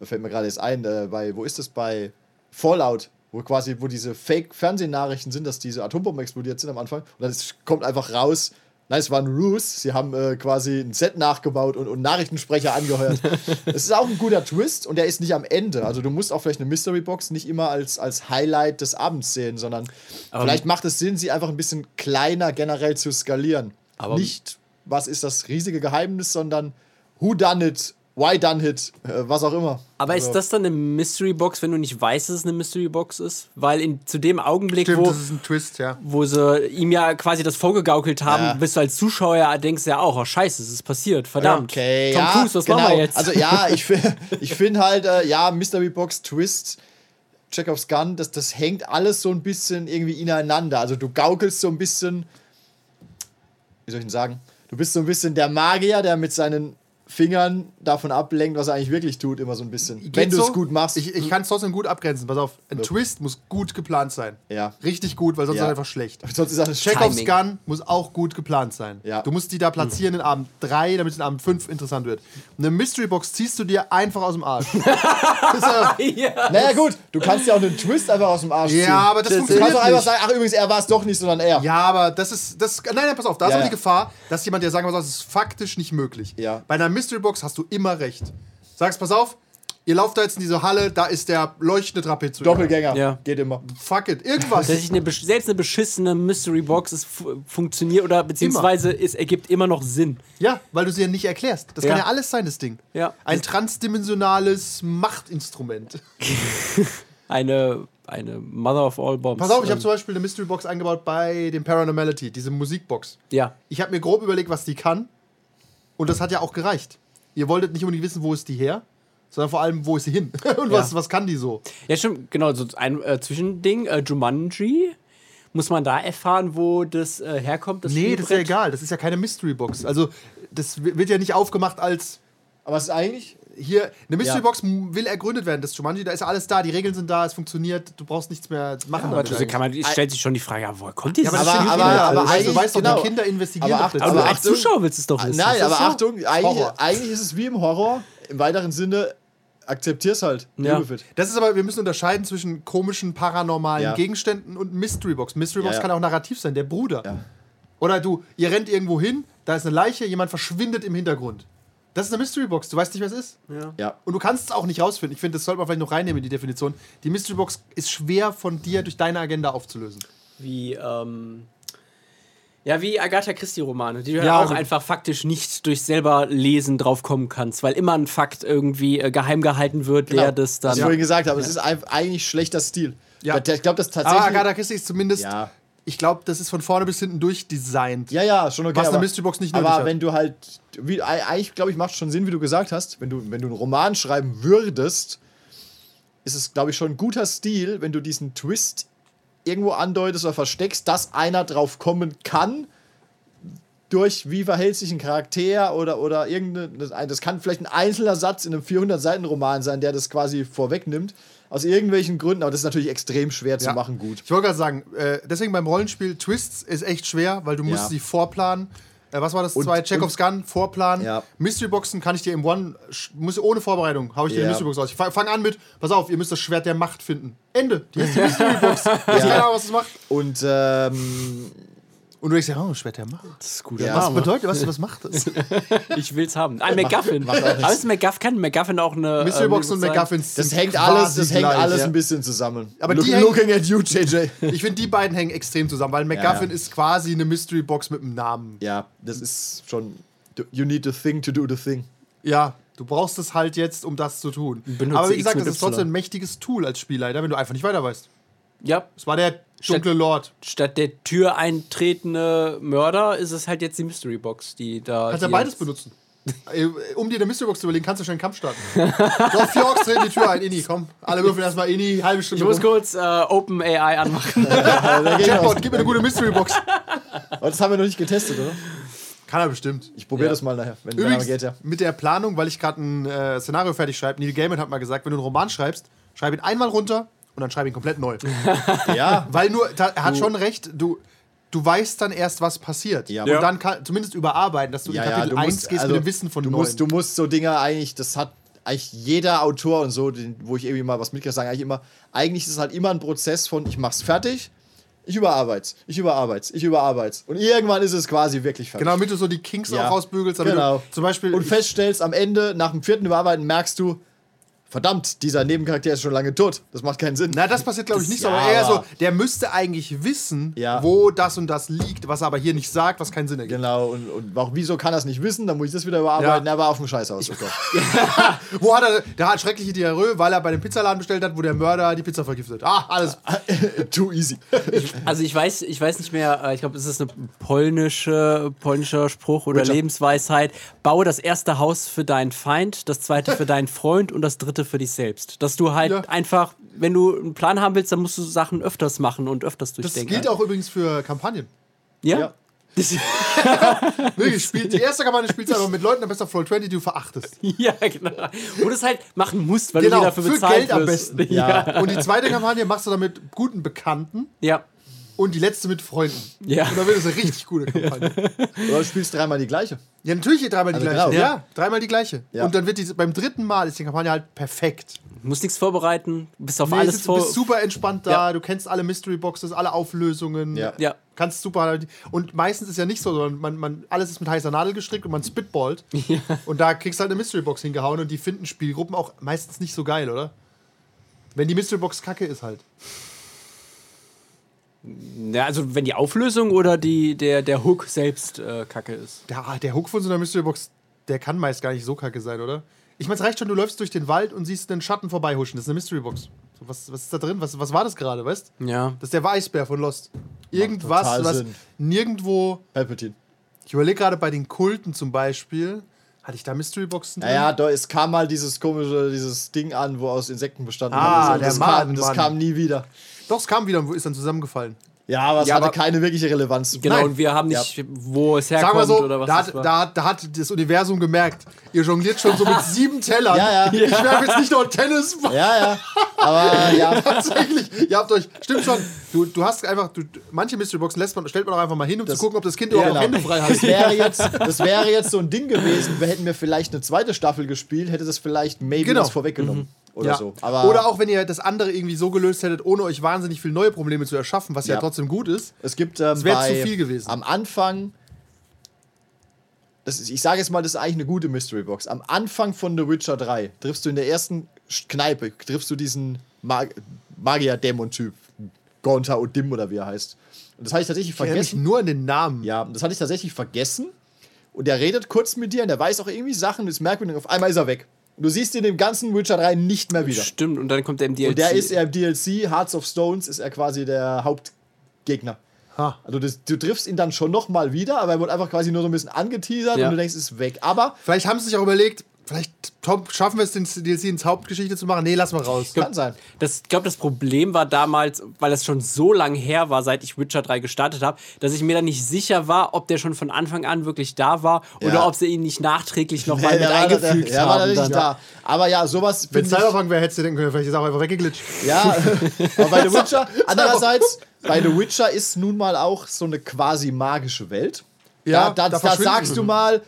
Da fällt mir gerade jetzt ein, äh, bei, wo ist das bei Fallout? Wo quasi, wo diese Fake-Fernsehnachrichten sind, dass diese Atombomben explodiert sind am Anfang. Und dann kommt einfach raus, nein, es war ein Ruse. Sie haben äh, quasi ein Set nachgebaut und, und Nachrichtensprecher angeheuert. Es ist auch ein guter Twist und der ist nicht am Ende. Also du musst auch vielleicht eine Mystery Box nicht immer als, als Highlight des Abends sehen, sondern vielleicht macht es Sinn, sie einfach ein bisschen kleiner generell zu skalieren. Aber- nicht, was ist das riesige Geheimnis, sondern who done it, why done it, äh, was auch immer. Aber Also- ist das dann eine Mystery Box, wenn du nicht weißt, dass es eine Mystery Box ist? Weil in, zu dem Augenblick, Stimmt, wo, das ist ein Twist, ja. wo sie ihm ja quasi das vorgegaukelt haben, Ja. bist du als Zuschauer, denkst ja auch, oh scheiße, es ist passiert, verdammt. Okay, Tom ja, Cruise, was genau. machen wir jetzt? Also ja, ich, ich finde halt, äh, ja, Mystery Box Twist, Chekhovs Gun, das, das hängt alles so ein bisschen irgendwie ineinander. Also du gaukelst so ein bisschen, wie soll ich denn sagen, du bist so ein bisschen der Magier, der mit seinen Fingern davon ablenkt, was er eigentlich wirklich tut, immer so ein bisschen. Geht wenn du es so? gut machst. Ich, ich kann es trotzdem gut abgrenzen. Pass auf, ein Twist muss gut geplant sein. Ja. Richtig gut, weil sonst Ja. ist er einfach schlecht. Sonst ist das Chekhovs. Gun muss auch gut geplant sein. Ja. Du musst die da platzieren in Abend 3, damit es in Abend 5 interessant wird. Eine Mystery Box ziehst du dir einfach aus dem Arsch. Das ja- ja. Naja, gut, du kannst ja auch einen Twist einfach aus dem Arsch ziehen. Ja, aber das du funktioniert kannst doch einfach sagen, ach übrigens, er war es doch nicht, sondern er. ja, aber das ist. Das, nein, nein, pass auf, da ist Ja, auch die ja. Gefahr, dass jemand dir sagen muss, das ist faktisch nicht möglich. Ja. Bei einer Mystery Box hast du immer recht. Sagst, pass auf, ihr lauft da jetzt in diese Halle, da ist der leuchtende Trapezoid. Doppelgänger. Ja. Geht immer. Fuck it, irgendwas. Dass ich eine, selbst eine beschissene Mystery Box ist, fu- funktioniert oder beziehungsweise es ergibt immer noch Sinn. Ja, weil du sie ja nicht erklärst. Das Ja. kann ja alles sein, das Ding. Ja. Ein transdimensionales Machtinstrument. Eine, eine Mother of All Bombs. Pass auf, ich habe Ähm, zum Beispiel eine Mystery Box eingebaut bei dem Paranormality, diese Musikbox. Ja. Ich habe mir grob überlegt, was die kann. Und das hat ja auch gereicht. Ihr wolltet nicht unbedingt wissen, wo ist die her, sondern vor allem, wo ist sie hin? Und was, was kann die so? Ja, stimmt, genau, so ein äh, Zwischending. Äh, Jumanji. Muss man da erfahren, wo das äh, herkommt? Das Nee, das ist ja egal. Das ist ja keine Mystery Box. Also, das wi- wird ja nicht aufgemacht als Aber es ist eigentlich, hier. Eine Mystery Ja. Box m- will ergründet werden. Das Jumanji, da ist ja alles da. Die Regeln sind da, es funktioniert. Du brauchst nichts mehr machen. Aber damit also kann man, stellt sich schon die Frage, ja, woher kommt dieses ja, aber, Aber- aber- Kinder. aber Also, eigentlich- du weißt doch, genau. die Kinder investigieren Aber doch. Aber aber du als Achtung- Zuschauer willst es doch wissen. Nein, aber so? Achtung, eigentlich, eigentlich ist es wie im Horror. Im weiteren Sinne, akzeptier's halt. Ja. Das ist aber, wir müssen unterscheiden zwischen komischen, paranormalen Ja. Gegenständen und Mystery Box. Mystery Ja, Box ja. kann auch narrativ sein, der Bruder. Ja. Oder du, ihr rennt irgendwo hin, da ist eine Leiche, jemand verschwindet im Hintergrund. Das ist eine Mystery Box, du weißt nicht, wer es ist. Ja. Und du kannst es auch nicht rausfinden. Ich finde, das sollte man vielleicht noch reinnehmen in die Definition. Die Mystery Box ist schwer von dir durch deine Agenda aufzulösen. Wie, ähm, ja, wie Agatha Christie-Romane, die du Ja, ja auch einfach faktisch nicht durch selber Lesen drauf kommen kannst, weil immer ein Fakt irgendwie äh, geheim gehalten wird, wer das dann. Was ich vorhin gesagt habe, es ist eigentlich schlechter Stil. Ja. Ich glaube, das tatsächlich. Aber Agatha Christie ist zumindest, Ja. Ich glaube, das ist von vorne bis hinten durchdesignt. Ja, ja, schon okay. Was eine Mystery Box nicht nötig Aber hat. wenn du halt, wie, eigentlich glaube ich, macht schon Sinn, wie du gesagt hast, wenn du, wenn du einen Roman schreiben würdest, ist es, glaube ich, schon ein guter Stil, wenn du diesen Twist irgendwo andeutest oder versteckst, dass einer drauf kommen kann, durch wie verhält sich ein Charakter oder, oder irgendeine, das- das kann vielleicht ein einzelner Satz in einem 400-Seiten-Roman sein, der das quasi vorwegnimmt, aus irgendwelchen Gründen, aber das ist natürlich extrem schwer zu Ja. machen gut. Ich wollte gerade sagen, äh, deswegen beim Rollenspiel Twists ist echt schwer, weil du musst Ja. sie vorplanen. Äh, was war das? Und- Zwei Chekhovs Gun, vorplanen. Ja. Mystery Boxen kann ich dir im One, muss ohne Vorbereitung, hau ich dir Ja. Mystery Box raus. Ich fang, fang an mit, pass auf, ihr müsst das Schwert der Macht finden. Ende. Die ist die Mystery Box. Ich weiß keine Ahnung, was das macht. Und ähm, Und du denkst ja, oh, Schwert der Macht. Das ist guter Ja. Was bedeutet, was, was macht das? Ich will's haben. Ein MacGuffin, kann ein MacGuffin auch eine. Mystery ähm, Box und sein? MacGuffins das sind hängt alles, das hängt gleich, alles ja. ein bisschen zusammen. Aber Look, die hängen- looking at you, JJ. Ich finde, die beiden hängen extrem zusammen, weil MacGuffin Ja. ist quasi eine Mystery Box mit einem Namen. Ja, das ist schon. You need the thing to do the thing. Ja, du brauchst es halt jetzt, um das zu tun. Benutze Aber wie gesagt, das ist trotzdem ein mächtiges Tool als Spielleiter, wenn du einfach nicht weiter weißt. Ja, Es war der dunkle Lord. statt der Tür eintretende Mörder ist es halt jetzt die Mystery Box, die da. Kannst ja beides benutzen. Äh, Um dir eine Mystery Box zu überlegen, kannst du schnell einen Kampf starten. so, vier Orks treten die Tür ein. Inni, komm. Alle würfeln erstmal Inni, halbe Stunde. Ich muss rum. kurz äh, Open AI anmachen. Chatbot, gib mir eine gute Mystery Box. Aber das haben wir noch nicht getestet, oder? Kann er bestimmt. Ich probiere Ja. das mal nachher, wenn Übrigens, geht, ja. mit der Planung, weil ich gerade ein äh, Szenario fertig schreibe, Neil Gaiman hat mal gesagt, wenn du einen Roman schreibst, schreib ihn einmal runter und dann schreib ihn komplett neu. Ja, Weil nur, da, er hat schon recht, du, du weißt dann erst, was passiert. Ja. Und Ja. dann kann, zumindest überarbeiten, dass du ja, in ja, Kapitel du 1 musst, gehst also, mit dem Wissen von du 9. musst, du musst so Dinge eigentlich, das hat eigentlich jeder Autor und so, den, wo ich irgendwie mal was mitkriege, sagen eigentlich immer, eigentlich ist es halt immer ein Prozess von, ich mach's fertig, ich überarbeite ich überarbeite ich überarbeite Und irgendwann ist es quasi wirklich fertig. genau, damit du so die Kinks Ja. auch rausbügelst. Damit Genau. du zum Beispiel. und feststellst, am Ende, nach dem vierten Überarbeiten, merkst du, verdammt, dieser Nebencharakter ist schon lange tot. Das macht keinen Sinn. na, das passiert, glaube ich, nicht so. Ja, Aber eher so, der müsste eigentlich wissen, Ja. wo das und das liegt, was er aber hier nicht sagt, was keinen Sinn ergibt. Genau, und, und warum, wieso kann er es nicht wissen? Dann muss ich das wieder überarbeiten. Ja. Er war auf dem Scheiß aus. Wo hat er, der hat schreckliche Diarrhoe, weil er bei dem Pizzaladen bestellt hat, wo der Mörder die Pizza vergiftet. Ah, alles. Too easy. Also ich weiß, ich weiß nicht mehr, äh, ich glaube, es ist ein polnische, polnischer Spruch oder Witcher. Lebensweisheit. Baue das erste Haus für deinen Feind, das zweite für deinen Freund und das dritte für dich selbst. Dass du halt Ja. einfach, wenn du einen Plan haben willst, dann musst du Sachen öfters machen und öfters Das durchdenken. gilt auch übrigens für Kampagnen. Ja? Ja. Das, Wirklich, spielt, die erste Kampagne spielst du aber mit Leuten am besten auf Roll 20, die du verachtest. ja, genau. Wo du es halt machen musst, weil Genau, du dafür für bezahlt Geld am wirst. besten. Ja. Und die zweite Kampagne machst du dann mit guten Bekannten ja. Und die letzte mit Freunden. Ja. Und dann wird es eine richtig gute Kampagne. Oder du spielst dreimal die gleiche. Ja, natürlich dreimal die Also gleiche. genau. Ja. dreimal die gleiche. Ja. Und dann wird die, beim dritten Mal ist die Kampagne halt perfekt. Du musst nichts vorbereiten, bist auf Nee, alles sitzt- du vor. bist super entspannt da, Ja. du kennst alle Mystery Boxes, alle Auflösungen. Ja. Ja. Kannst super. Und meistens ist ja nicht so, sondern man, man, alles ist mit heißer Nadel gestrickt und man spitballt. Und da kriegst du halt eine Mystery Box hingehauen und die finden Spielgruppen auch meistens nicht so geil, oder? Wenn die Mystery Box kacke ist halt. Ja, also wenn die Auflösung oder die, der, der Hook selbst äh, kacke ist. Der, der Hook von so einer Mystery Box, der kann meist gar nicht so kacke sein, oder? Ich meine, es reicht schon, du läufst durch den Wald und siehst einen Schatten vorbeihuschen. Das ist eine Mystery Box. So, was, was ist da drin? Was, was war das gerade, weißt Ja. Das ist der Eisbär von Lost. Irgendwas, total was Sinn. nirgendwo. Palpatine. Ich überlege gerade bei den Kulten zum Beispiel. Hatte ich da Mystery Boxen drin? Naja, da, es kam mal dieses komische, dieses Ding an, wo aus Insekten bestanden Ah, Und der das, kam, das Mann. kam nie wieder. Doch, es kam wieder und ist dann zusammengefallen. Ja, aber es Ja, hatte aber- keine wirkliche Relevanz. Genau, Nein. und wir haben nicht, wo es Sagen herkommt wir so, oder was da das hat, war. da, hat, da hat das Universum gemerkt, ihr jongliert schon so mit sieben Tellern. Ja, ja. Ich werfe jetzt nicht noch Tennis. Ja, ja. Aber ja, Tatsächlich, ihr habt euch, stimmt schon, du, du hast einfach, du, manche Mystery Boxen lässt man, stellt man auch einfach mal hin, um Das- zu gucken, ob das Kind überhaupt noch Hände frei hat. Das wäre jetzt, das wäre jetzt so ein Ding gewesen. Wir hätten wir vielleicht eine zweite Staffel gespielt, hätte das vielleicht maybe Genau. was vorweggenommen. Oder Ja. so. Oder auch wenn ihr das andere irgendwie so gelöst hättet, ohne euch wahnsinnig viele neue Probleme zu erschaffen, was ja, Ja. trotzdem gut ist. Es gibt ähm, Es wär bei- zu viel gewesen. Am Anfang, ist, ich sage jetzt mal, das ist eigentlich eine gute Mystery Box. Am Anfang von The Witcher 3 triffst du in der ersten Kneipe, triffst du diesen Mag Magier-Dämon-Typ, Gonta Odim oder wie er heißt. Und das hatte ich tatsächlich Ich mich vergessen. nur an den Namen. Ja, das hatte ich tatsächlich vergessen. Und der redet kurz mit dir und der weiß auch irgendwie Sachen, das merkwürdig. Und auf einmal ist er weg. Und du siehst ihn im ganzen Witcher 3 nicht mehr wieder. Stimmt, und dann kommt der im DLC. Und der ist er im DLC, Hearts of Stones, ist er quasi der Hauptgegner. Ha. Also das, du triffst ihn dann schon nochmal wieder, aber er wird einfach quasi nur so ein bisschen angeteasert Ja. und du denkst, ist weg. Aber Vielleicht haben sie sich auch überlegt, vielleicht Tom, schaffen wir es, den DLC ins Hauptgeschichte zu machen. Nee, lass mal raus. kann sein. Das, ich glaube, das Problem war damals, weil es schon so lang her war, seit ich Witcher 3 gestartet habe, dass ich mir dann nicht sicher war, ob der schon von Anfang an wirklich da war oder Ja. ob sie ihn nicht nachträglich nochmal Ja, mit war- eingefügt der, der war haben. natürlich dann. da. Aber ja, sowas Wenn Cyberpunk wäre, hättest du denken können, vielleicht ist er auch einfach weggeglitscht. Ja, aber bei The Witcher, andererseits, bei The Witcher ist nun mal auch so eine quasi magische Welt. Ja, da, da, da da sagst du mal,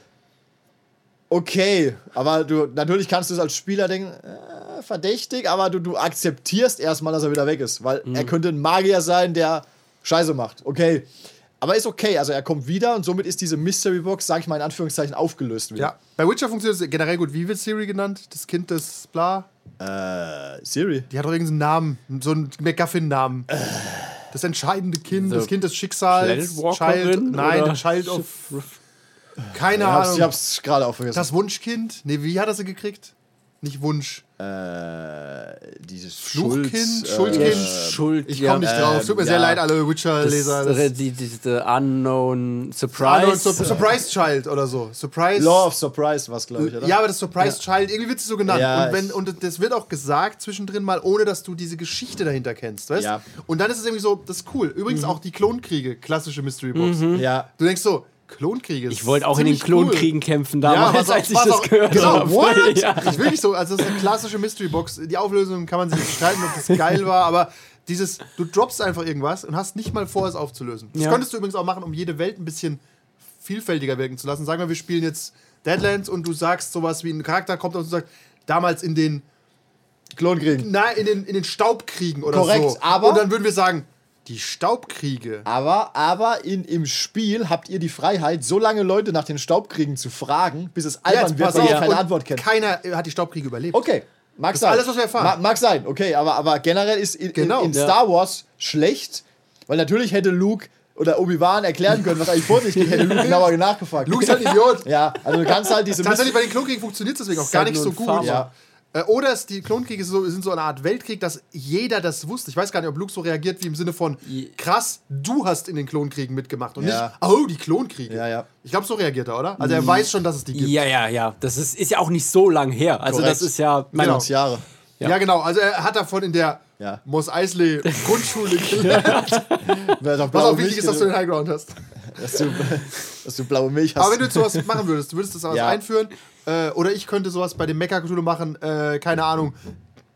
okay, aber du natürlich kannst du es als Spieler denken, äh, verdächtig, aber du, du akzeptierst erstmal, dass er wieder weg ist, weil er könnte ein Magier sein, der Scheiße macht. Okay. Aber ist okay, also er kommt wieder und somit ist diese Mystery Box, sag ich mal in Anführungszeichen, aufgelöst wieder. Ja. Bei Witcher funktioniert es generell gut. Wie wird Siri genannt? Das Kind des Bla? Äh, Siri. Die hat doch irgendeinen Namen. So einen McGuffin-Namen. Das entscheidende Kind, das Kind des Schicksals. Child, nein, oder Child of. Keine Ich hab's, Ahnung. ich hab's gerade auch vergessen. das Wunschkind? Nee, wie hat er sie gekriegt? Nicht Wunsch. äh, dieses Fluchkind? Schuld, Schuldkind? Äh, Schuld, Ich ja. komme nicht drauf. Tut mir ja. sehr leid, alle Witcher-Leser. Das, Das- äh, die, die, die Unknown Surprise. no, Sur- Surprise Child oder so. Surprise. Law of Surprise was glaube ich, oder? Ja, aber das Surprise Child, irgendwie wird es so genannt. Ja, und, wenn, und das wird auch gesagt zwischendrin mal, ohne dass du diese Geschichte dahinter kennst, weißt Ja. Und dann ist es irgendwie so, das ist cool. Übrigens auch die Klonkriege, klassische Mystery Box. Ja. Du denkst so, Klonkriege. ich wollte auch in den ziemlich cool. Klonkriegen kämpfen Ja, damals, was auch- als ich was das auch- gehört genau, habe. What? Ja. Ich wirklich so, also das ist eine klassische Mystery Box. Die Auflösung kann man sich streiten, ob das geil war, aber dieses, du droppst einfach irgendwas und hast nicht mal vor, es aufzulösen. Das Ja. könntest du übrigens auch machen, um jede Welt ein bisschen vielfältiger wirken zu lassen. Sagen wir, wir spielen jetzt Deadlands und du sagst sowas wie ein Charakter kommt und sagt, damals in den Klonkriegen. na, in den, in den Staubkriegen oder Korrekt, so. aber- und dann würden wir sagen, die Staubkriege. Aber, aber in, im Spiel habt ihr die Freiheit, so lange Leute nach den Staubkriegen zu fragen, bis es albern jetzt wird, weil ihr keine und Antwort kennt. Keiner äh, hat die Staubkriege überlebt. Okay, mag ist sein. alles, was wir erfahren. Ma mag sein, okay, aber, aber generell ist in, Genau. in, in Ja. Star Wars schlecht, weil natürlich hätte Luke oder Obi-Wan erklären können, was eigentlich vor sich geht, hätte Luke genauer nachgefragt. Luke ist halt ein Idiot. Ja, also du kannst halt diese Tatsächlich bei den Klonkriegen funktioniert es deswegen auch ist gar halt nicht so gut. Farmer. Ja. Äh, Oder es, die Klonkriege so, sind so eine Art Weltkrieg, dass jeder das wusste. Ich weiß gar nicht, ob Luke so reagiert wie im Sinne von krass, du hast in den Klonkriegen mitgemacht und Ja. nicht, oh, die Klonkriege. Ja, ja. Ich glaube, so reagiert er, oder? Also er weiß schon, dass es die gibt. Ja, ja, ja. Das ist, ist ja auch nicht so lang her. Also Korrekt. das ist ja. Mein, Genau. 20 Jahre. Ja. genau. Also er hat davon in der Ja. Moss Eisley Grundschule gelernt. Was auch wichtig ist, dass du den Highground hast. dass du, dass du blaue Milch hast. Aber wenn du jetzt sowas machen würdest, du würdest das alles Ja. einführen, äh, oder ich könnte sowas bei dem Mecha Cthulhu machen, äh, keine Ahnung,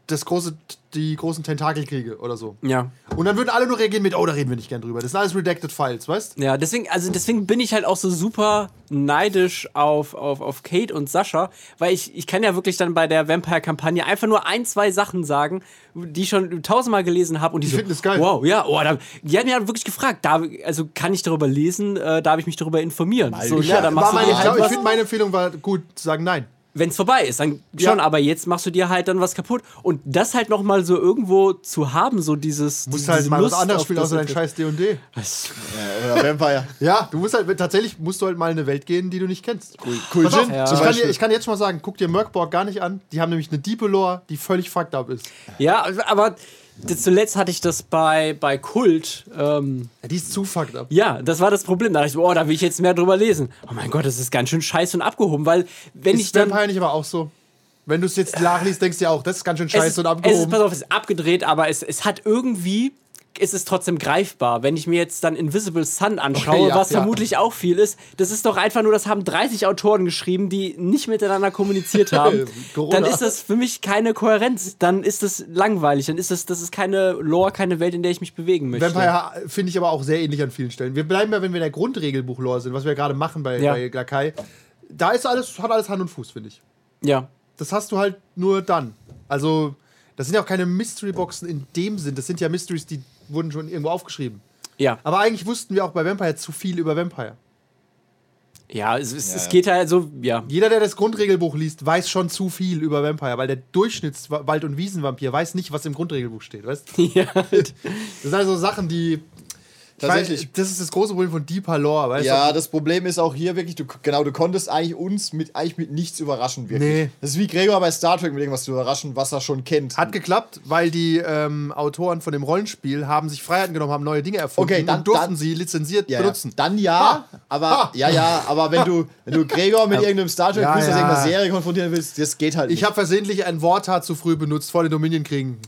das große, die großen Tentakelkriege oder so. ja. Und dann würden alle nur reagieren mit, oh, da reden wir nicht gern drüber. Das sind alles Redacted Files, weißt Ja, deswegen, also deswegen bin ich halt auch so super neidisch auf, auf, auf Kate und Sascha, weil ich, ich kann ja wirklich dann bei der Vampire-Kampagne einfach nur ein, zwei Sachen sagen, die ich schon tausendmal gelesen habe und die, so, finden es geil. Wow, ja, oh, da, die haben ja wirklich gefragt, darf, also kann ich darüber lesen, äh, darf ich mich darüber informieren? So, ja, dann War machst du meine, ich halt ich finde, meine Empfehlung war gut zu sagen nein. Wenn es vorbei ist, dann Ja. schon, aber jetzt machst du dir halt dann was kaputt und das halt noch mal so irgendwo zu haben, so dieses Du musst halt mal was Lust anderes auf spielen, außer dein scheiß D&D. Oder Vampire. Ja, du musst halt, tatsächlich musst du halt mal in eine Welt gehen, die du nicht kennst. Cool, Cool Gin, Ja. ich, kann dir, ich kann jetzt schon mal sagen, guck dir Merkborg gar nicht an. Die haben nämlich eine Diepe Lore, die völlig fucked up ist. Ja, aber zuletzt hatte ich das bei, bei Kult. Ähm, Ja, die ist zu fucked up. ja, das war das Problem. Da dachte ich, oh, da will ich jetzt mehr drüber lesen. Oh mein Gott, das ist ganz schön scheiße und abgehoben, weil wenn ich Ist dann. Vampire nicht aber auch so? Wenn du es jetzt nachliest, denkst du ja auch, das ist ganz schön scheiße ist, und es ist, abgehoben. pass auf, es ist abgedreht, aber es, es hat irgendwie. Es ist trotzdem greifbar. Wenn ich mir jetzt dann Invisible Sun anschaue, Okay, ja, was ja. vermutlich auch viel ist, das ist doch einfach nur, das haben 30 Autoren geschrieben, die nicht miteinander kommuniziert haben. Dann ist das für mich keine Kohärenz. Dann ist das langweilig. Dann ist das, das ist keine Lore, keine Welt, in der ich mich bewegen möchte. Vampire finde ich aber auch sehr ähnlich an vielen Stellen. Wir bleiben ja, wenn wir in der Grundregelbuch-Lore sind, was wir gerade machen bei, Ja. bei Lakai. Da ist alles, hat alles Hand und Fuß, finde ich. Ja. Das hast du halt nur dann. Also, Das sind ja auch keine Mystery-Boxen in dem Sinn. Das sind ja Mysteries, die wurden schon irgendwo aufgeschrieben. Ja. Aber eigentlich wussten wir auch bei Vampire zu viel über Vampire. Ja, es, es, Ja, es geht halt so, ja. Jeder, der das Grundregelbuch liest, weiß schon zu viel über Vampire, weil der Durchschnittswald- und Wiesenvampir weiß nicht, was im Grundregelbuch steht, weißt ja. Das sind also Sachen, die. Tatsächlich. Ich weiß, das ist das große Problem von Deeper Lore, weißt Ja, du? das Problem ist auch hier wirklich, du, genau, du konntest eigentlich uns mit, eigentlich mit nichts überraschen, wirklich. Nee. Das ist wie Gregor bei Star Trek mit irgendwas zu überraschen, was er schon kennt. Hat geklappt, weil die ähm, Autoren von dem Rollenspiel haben sich Freiheiten genommen, haben neue Dinge erfunden Okay, dann- und durften dann- sie lizenziert ja, ja. benutzen. Dann ja, aber ja, ja, aber wenn du, wenn du Gregor mit irgendeinem Star Trek Ja, Quiz ja. irgendeiner Serie konfrontieren willst, das geht halt nicht. Ich habe versehentlich ein Wortart zu früh benutzt vor den Dominion-Kriegen.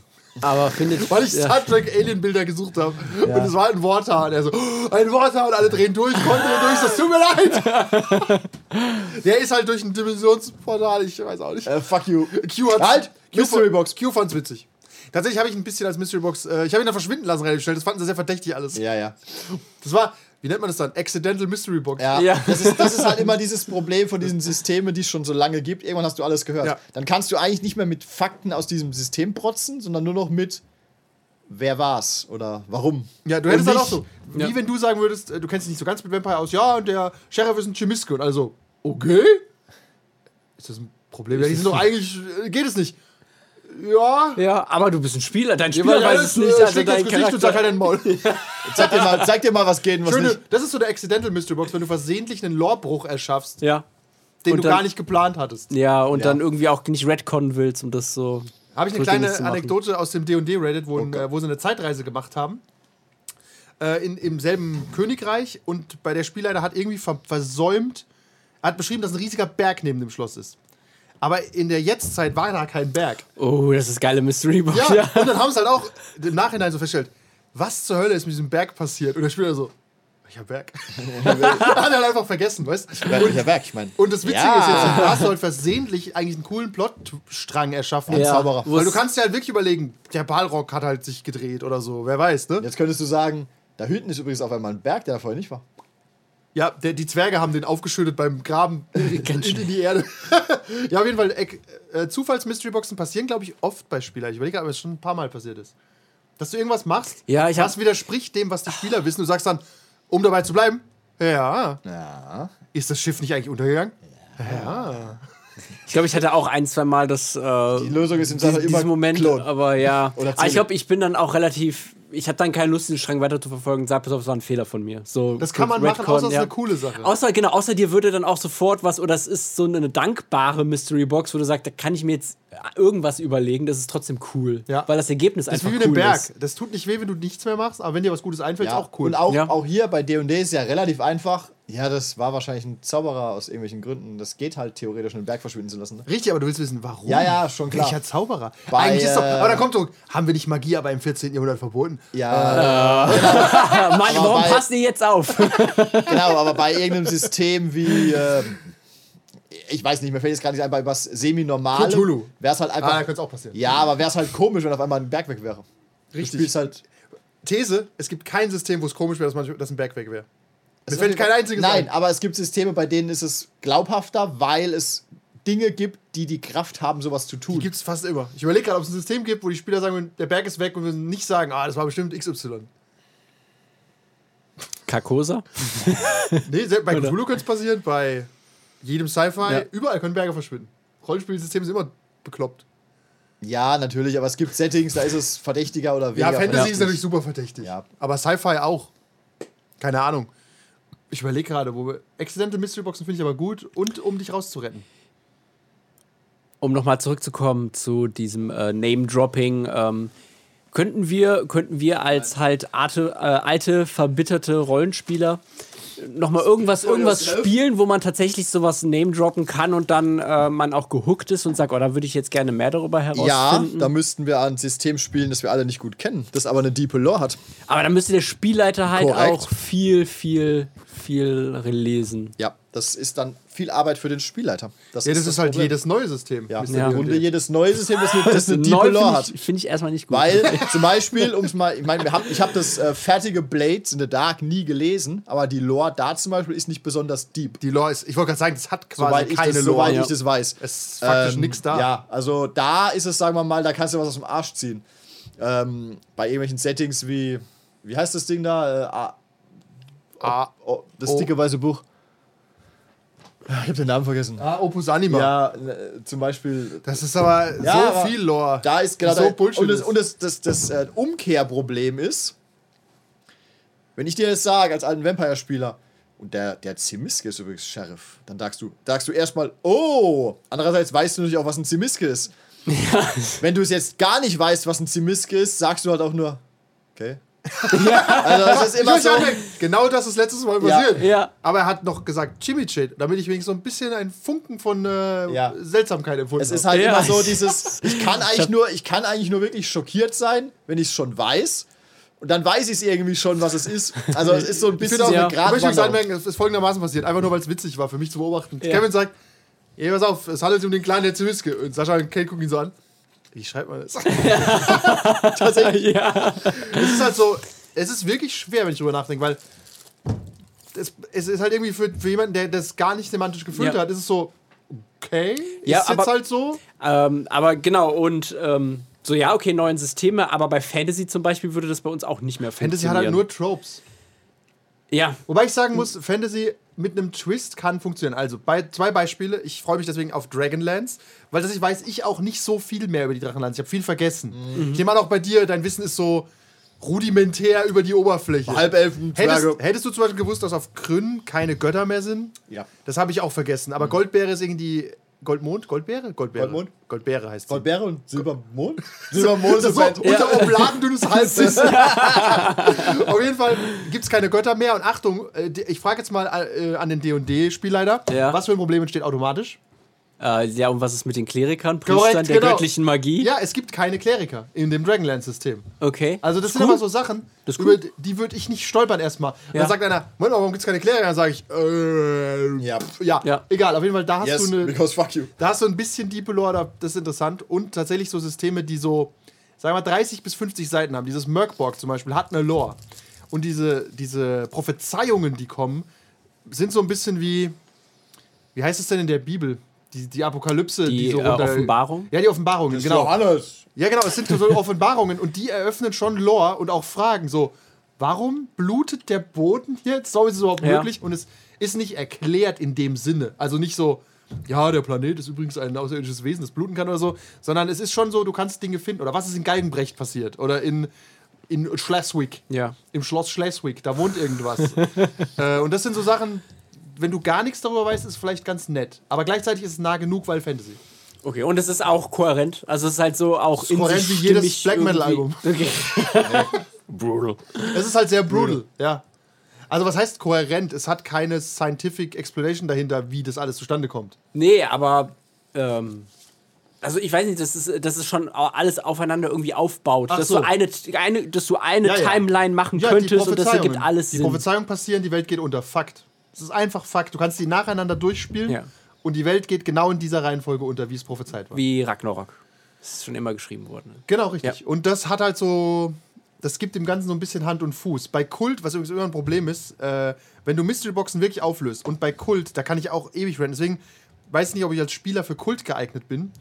Aber findet. Weil ich ja. Star Trek Alien-Bilder gesucht habe. Und es war ein Worthaar. Und er so, "Oh, ein Worthaar und alle drehen durch, konnten durch, das tut mir leid. Der ist halt durch ein Dimensionsportal, ich weiß auch nicht. äh, fuck you. Q hat's, Halt! Q Mystery Box. Q fand's witzig. Tatsächlich habe ich ein bisschen als Mystery Box, äh, ich habe ihn dann verschwinden lassen relativ schnell. Das fanden sie sehr verdächtig alles. Ja, ja. Das war, wie nennt man das dann? Accidental Mystery Box. Ja, Ja. Das, ist, das ist halt immer dieses Problem von diesen Systemen, die es schon so lange gibt. Irgendwann hast du alles gehört. Ja. Dann kannst du eigentlich nicht mehr mit Fakten aus diesem System protzen, sondern nur noch mit wer war's oder warum. Ja, du hättest dann auch so, wie wenn du sagen würdest, äh, du kennst dich nicht so ganz mit Vampire aus, ja, und der Sheriff ist ein Chemiske. Und also, okay. Ist das ein Problem? Ja, die sind doch eigentlich, äh, geht es nicht. Ja. Ja, aber du bist ein Spieler, dein Spieler Ja, weiß es nicht, also dein Gesicht und sagt Charakter. halt den Maul. Zeig dir mal, zeig dir mal was geht und was Schöne, nicht. das ist so der Accidental Mystery Box, wenn du versehentlich einen Lorebruch erschaffst, Ja. den Und du dann- gar nicht geplant hattest. Ja, und Ja. dann irgendwie auch nicht retconnen willst, um das so. Habe ich eine kleine. Anekdote aus dem D&D Reddit, wo, Oh Gott. äh, wo sie eine Zeitreise gemacht haben. Äh, in, Im selben Königreich und bei der Spielleiter hat irgendwie ver versäumt, er hat beschrieben, dass ein riesiger Berg neben dem Schloss ist. Aber in der Jetztzeit war da kein Berg. Oh, das ist geile Mystery Box. Ja, Ja. und dann haben sie halt auch im Nachhinein so festgestellt, was zur Hölle ist mit diesem Berg passiert? Und der Spieler so, welcher Berg? hat er halt einfach vergessen, weißt du? Welcher Werk, ich meine. Und das Witzige Ja. ist jetzt, du hast halt versehentlich eigentlich einen coolen Plotstrang erschaffen. Ja. Zauberer. Weil du kannst dir halt wirklich überlegen, der Balrog hat halt sich gedreht oder so, wer weiß, ne? Jetzt könntest du sagen, da hinten ist übrigens auf einmal ein Berg, der da vorher nicht war. Ja, der, die Zwerge haben den aufgeschüttet beim Graben in, in, in die Erde. Ja, auf jeden Fall, äh, Zufalls-Mystery-Boxen passieren, glaube ich, oft bei Spielern. Ich überlege, aber es schon ein paar Mal passiert ist. Dass du irgendwas machst, Ja, ich hab- was widerspricht dem, was die Spieler wissen. Du sagst dann, um dabei zu bleiben, ja, Ja. ist das Schiff nicht eigentlich untergegangen? Ich glaube, ich hatte auch ein, zwei Mal das. Äh, Die Lösung ist im Zweifel immer Moment, Klon. aber ja. Oder aber ich Zelle. glaube, ich bin dann auch relativ. Ich habe dann keine Lust, den Schrank weiter zu verfolgen sag, pass auf, es war ein Fehler von mir. So, Das kann man Redcon, machen, außer es ist eine coole Sache. Außer, genau, außer dir würde dann auch sofort was, oder es ist so eine dankbare Mystery Box, wo du sagst, da kann ich mir jetzt irgendwas überlegen, das ist trotzdem cool. Ja. Weil das Ergebnis Das ist einfach wie mit dem cool Berg. ist. Das tut nicht weh, wenn du nichts mehr machst, aber wenn dir was Gutes einfällt, Ja. ist auch cool. Und auch, Ja. auch hier bei D&D ist ja relativ einfach. Ja, das war wahrscheinlich ein Zauberer aus irgendwelchen Gründen. Das geht halt theoretisch, einen Berg verschwinden zu lassen. Ne? Richtig, aber du willst wissen, warum? Ja, ja, schon klar. Welcher Zauberer? Bei, Eigentlich ist doch, äh, aber dann kommt so, haben wir nicht Magie aber im 14. Jahrhundert verboten? Ja, Ah, Mann, Aber warum bei- passt ihr jetzt auf? genau, aber bei irgendeinem System wie, äh, ich weiß nicht, mir fällt jetzt gerade nicht ein, bei was semi-normale, Cthulhu. wäre es halt Ah, einfach. da könnte es auch passieren. ja, aber wäre es halt komisch, wenn auf einmal ein Berg weg wäre. Richtig. Du spielst halt. These, es gibt kein System, wo es komisch wäre, dass, dass ein Berg weg wäre. Mir fällt kein einziges Nein, ein. aber es gibt Systeme, bei denen ist es glaubhafter, weil es Dinge gibt, die die Kraft haben, sowas zu tun. Die gibt es fast immer. Ich überlege gerade, ob es ein System gibt, wo die Spieler sagen, der Berg ist weg und wir nicht sagen, ah, das war bestimmt XY. Carcosa? Nee, bei Cthulhu könnte es passieren, bei jedem Sci-Fi, Ja. überall können Berge verschwinden. Rollenspielsysteme sind immer bekloppt. ja, natürlich, aber es gibt Settings, da ist es verdächtiger oder Ja, weniger. Fantasy ist natürlich super verdächtig. Ja. Aber Sci-Fi auch. Keine Ahnung. Ich überlege gerade, wo wir. Accidental Mystery Boxen finde ich aber gut und um dich rauszuretten. Um nochmal zurückzukommen zu diesem äh, Name-Dropping, ähm, könnten wir, könnten wir als halt arte, äh, alte, verbitterte Rollenspieler nochmal irgendwas, irgendwas spielen, wo man tatsächlich sowas Name-droppen kann und dann äh, man auch gehuckt ist und sagt, oh, da würde ich jetzt gerne mehr darüber Ja, herausfinden. da müssten wir ein System spielen, das wir alle nicht gut kennen, das aber eine diepe Lore hat. Aber dann müsste der Spielleiter halt Korrekt. auch viel, viel, viel lesen. Ja, das ist dann viel Arbeit für den Spielleiter. Ja, das ist halt Problem. jedes neue System. Ja, ja. D&D. Und jedes neue System, das eine, das eine Neu Deep Lore finde hat. ich, find ich erstmal nicht gut. Weil zum Beispiel, um's mal, ich meine, wir haben- ich habe das äh, fertige Blades in the Dark nie gelesen, aber die Lore da zum Beispiel ist nicht besonders deep. Die Lore ist, ich wollte gerade sagen, das hat quasi Soweit ich, keine das, Lore. soweit Ja. ich das weiß. Es ist faktisch nix da. Ja, also da ist es, sagen wir mal, da kannst du was aus dem Arsch ziehen. Ähm, bei irgendwelchen Settings wie, wie heißt das Ding da? Äh, Ah, oh, das Oh. dicke weiße Buch. Ich habe den Namen vergessen. ah, Opus Anima. Ja, äh, zum Beispiel. Das ist aber Ja, so aber viel Lore. Da ist gerade so Bullshit. und das, und das, das, das äh, Umkehrproblem ist, wenn ich dir das sage als alten Vampire-Spieler und der, der Zimiske ist übrigens Sheriff, dann sagst du, sagst du erstmal, oh. Andererseits weißt du natürlich auch, was ein Zimiske ist. Wenn du es jetzt gar nicht weißt, was ein Zimiske ist, sagst du halt auch nur, okay. Also es ist ich immer so. sagen, genau das ist letztes Mal Ja, passiert. ja. Aber er hat noch gesagt Chimichit, damit ich wenigstens so ein bisschen einen Funken von äh, Ja. Seltsamkeit empfunden Es ist habe. halt Ja. immer so dieses, ich kann eigentlich nur, ich kann eigentlich nur wirklich schockiert sein, wenn ich es schon weiß. Und dann weiß ich es irgendwie schon, was es ist. Also es ist so ein Ich bisschen finde auch, Ja. ich möchte anmerken, es ist folgendermaßen passiert, einfach nur weil es witzig war für mich zu beobachten. Ja. Kevin sagt, ey, pass auf, es handelt sich um den der Zimiske. Und Sascha und Kate gucken ihn so an. Wie schreibt man das? Tatsächlich. ja. Es ist halt so, es ist wirklich schwer, wenn ich drüber nachdenke, weil es, es ist halt irgendwie für, für jemanden, der das gar nicht semantisch gefühlt Ja. hat, ist es so, okay, Ja, ist jetzt aber- halt so. Ähm, aber genau, und ähm, so, ja, okay, neuen Systeme, aber bei Fantasy zum Beispiel würde das bei uns auch nicht mehr Fantasy funktionieren. hat halt nur Tropes. Ja, Wobei ich sagen muss, Fantasy mit einem Twist kann funktionieren. Also bei zwei Beispiele. Ich freue mich deswegen auf Dragonlance, weil das ich weiß ich auch nicht so viel mehr über die Drachenlands. Ich habe viel vergessen. Ich nehme an, auch bei dir, dein Wissen ist so rudimentär über die Oberfläche. Halbelfen, Hättest, hättest du zum Beispiel gewusst, dass auf Krünn keine Götter mehr sind? Ja. Das habe ich auch vergessen. Aber Goldbeere ist irgendwie. Goldmond? Goldbeere? Goldbeere. Goldmond? Goldbeere heißt sie. Goldbeere und Silbermond? Silbermond ist so, Band. unter obladendünnes Halbwissen. Auf jeden Fall gibt es keine Götter mehr. Und Achtung, äh, ich frage jetzt mal äh, an den D&D-Spielleiter, Ja. was für ein Problem entsteht automatisch? Äh, ja, und was ist mit den Klerikern, Korrekt, Priestern der genau. göttlichen Magie? Ja, es gibt keine Kleriker in dem Dragonlance-System. Okay. Also das Ist sind cool. aber so Sachen, Das ist über cool. die würde ich nicht stolpern erstmal. Und Ja. Dann sagt einer, Moment mal, warum gibt es keine Kleriker? Dann sage ich, äh, Ja. ja. Ja. egal, auf jeden Fall, da hast Yes, du eine... because fuck you. Da hast du ein bisschen Deep Lore, da- das ist interessant. Und tatsächlich so Systeme, die so, sagen wir mal, 30 bis 50 Seiten haben. Dieses Merkborg zum Beispiel hat eine Lore. Und diese, diese Prophezeiungen, die kommen, sind so ein bisschen wie, wie heißt es denn in der Bibel? Die, die Apokalypse, Die, die, so äh, Offenbarung? Ja, die Offenbarungen, genau. Johannes. Ja, genau, es sind so Offenbarungen und die eröffnen schon Lore und auch Fragen. So, warum blutet der Boden jetzt? Warum ist es überhaupt Ja. möglich? Und es ist nicht erklärt in dem Sinne. Also nicht so, ja, der Planet ist übrigens ein außerirdisches Wesen, das bluten kann oder so, sondern es ist schon so, du kannst Dinge finden. Oder was ist in Galgenbrecht passiert? Oder in, in Schleswig. Ja. Im Schloss Schleswig, da wohnt irgendwas. äh, und das sind so Sachen, wenn du gar nichts darüber weißt, ist vielleicht ganz nett. Aber gleichzeitig ist es nah genug, weil Fantasy. Okay, und es ist auch kohärent. Also es ist halt so auch in kohärent sich wie jedes Black Metal irgendwie- Okay. Brutal. Es ist halt sehr brutal, ja. Also was heißt kohärent? Es hat keine scientific explanation dahinter, wie das alles zustande kommt. Nee, aber ähm, also ich weiß nicht, das ist, das ist schon alles aufeinander irgendwie aufbaut. Ach dass, so. du eine, eine, dass du eine Ja, ja. Timeline machen Ja, die könntest und das ergibt alles Die Sinn. Prophezeiungen passieren, die Welt geht unter. Fakt. Es ist einfach Fakt. Du kannst die nacheinander durchspielen Ja. und die Welt geht genau in dieser Reihenfolge unter, wie es prophezeit war. Wie Ragnarok. Das ist schon immer geschrieben worden. Genau, richtig. Und das hat halt so. Das gibt dem Ganzen so ein bisschen Hand und Fuß. Bei Kult, was übrigens immer ein Problem ist, äh, wenn du Mystery-Boxen wirklich auflöst und bei Kult, da kann ich auch ewig rennen. Deswegen weiß ich nicht, ob ich als Spieler für Kult geeignet bin,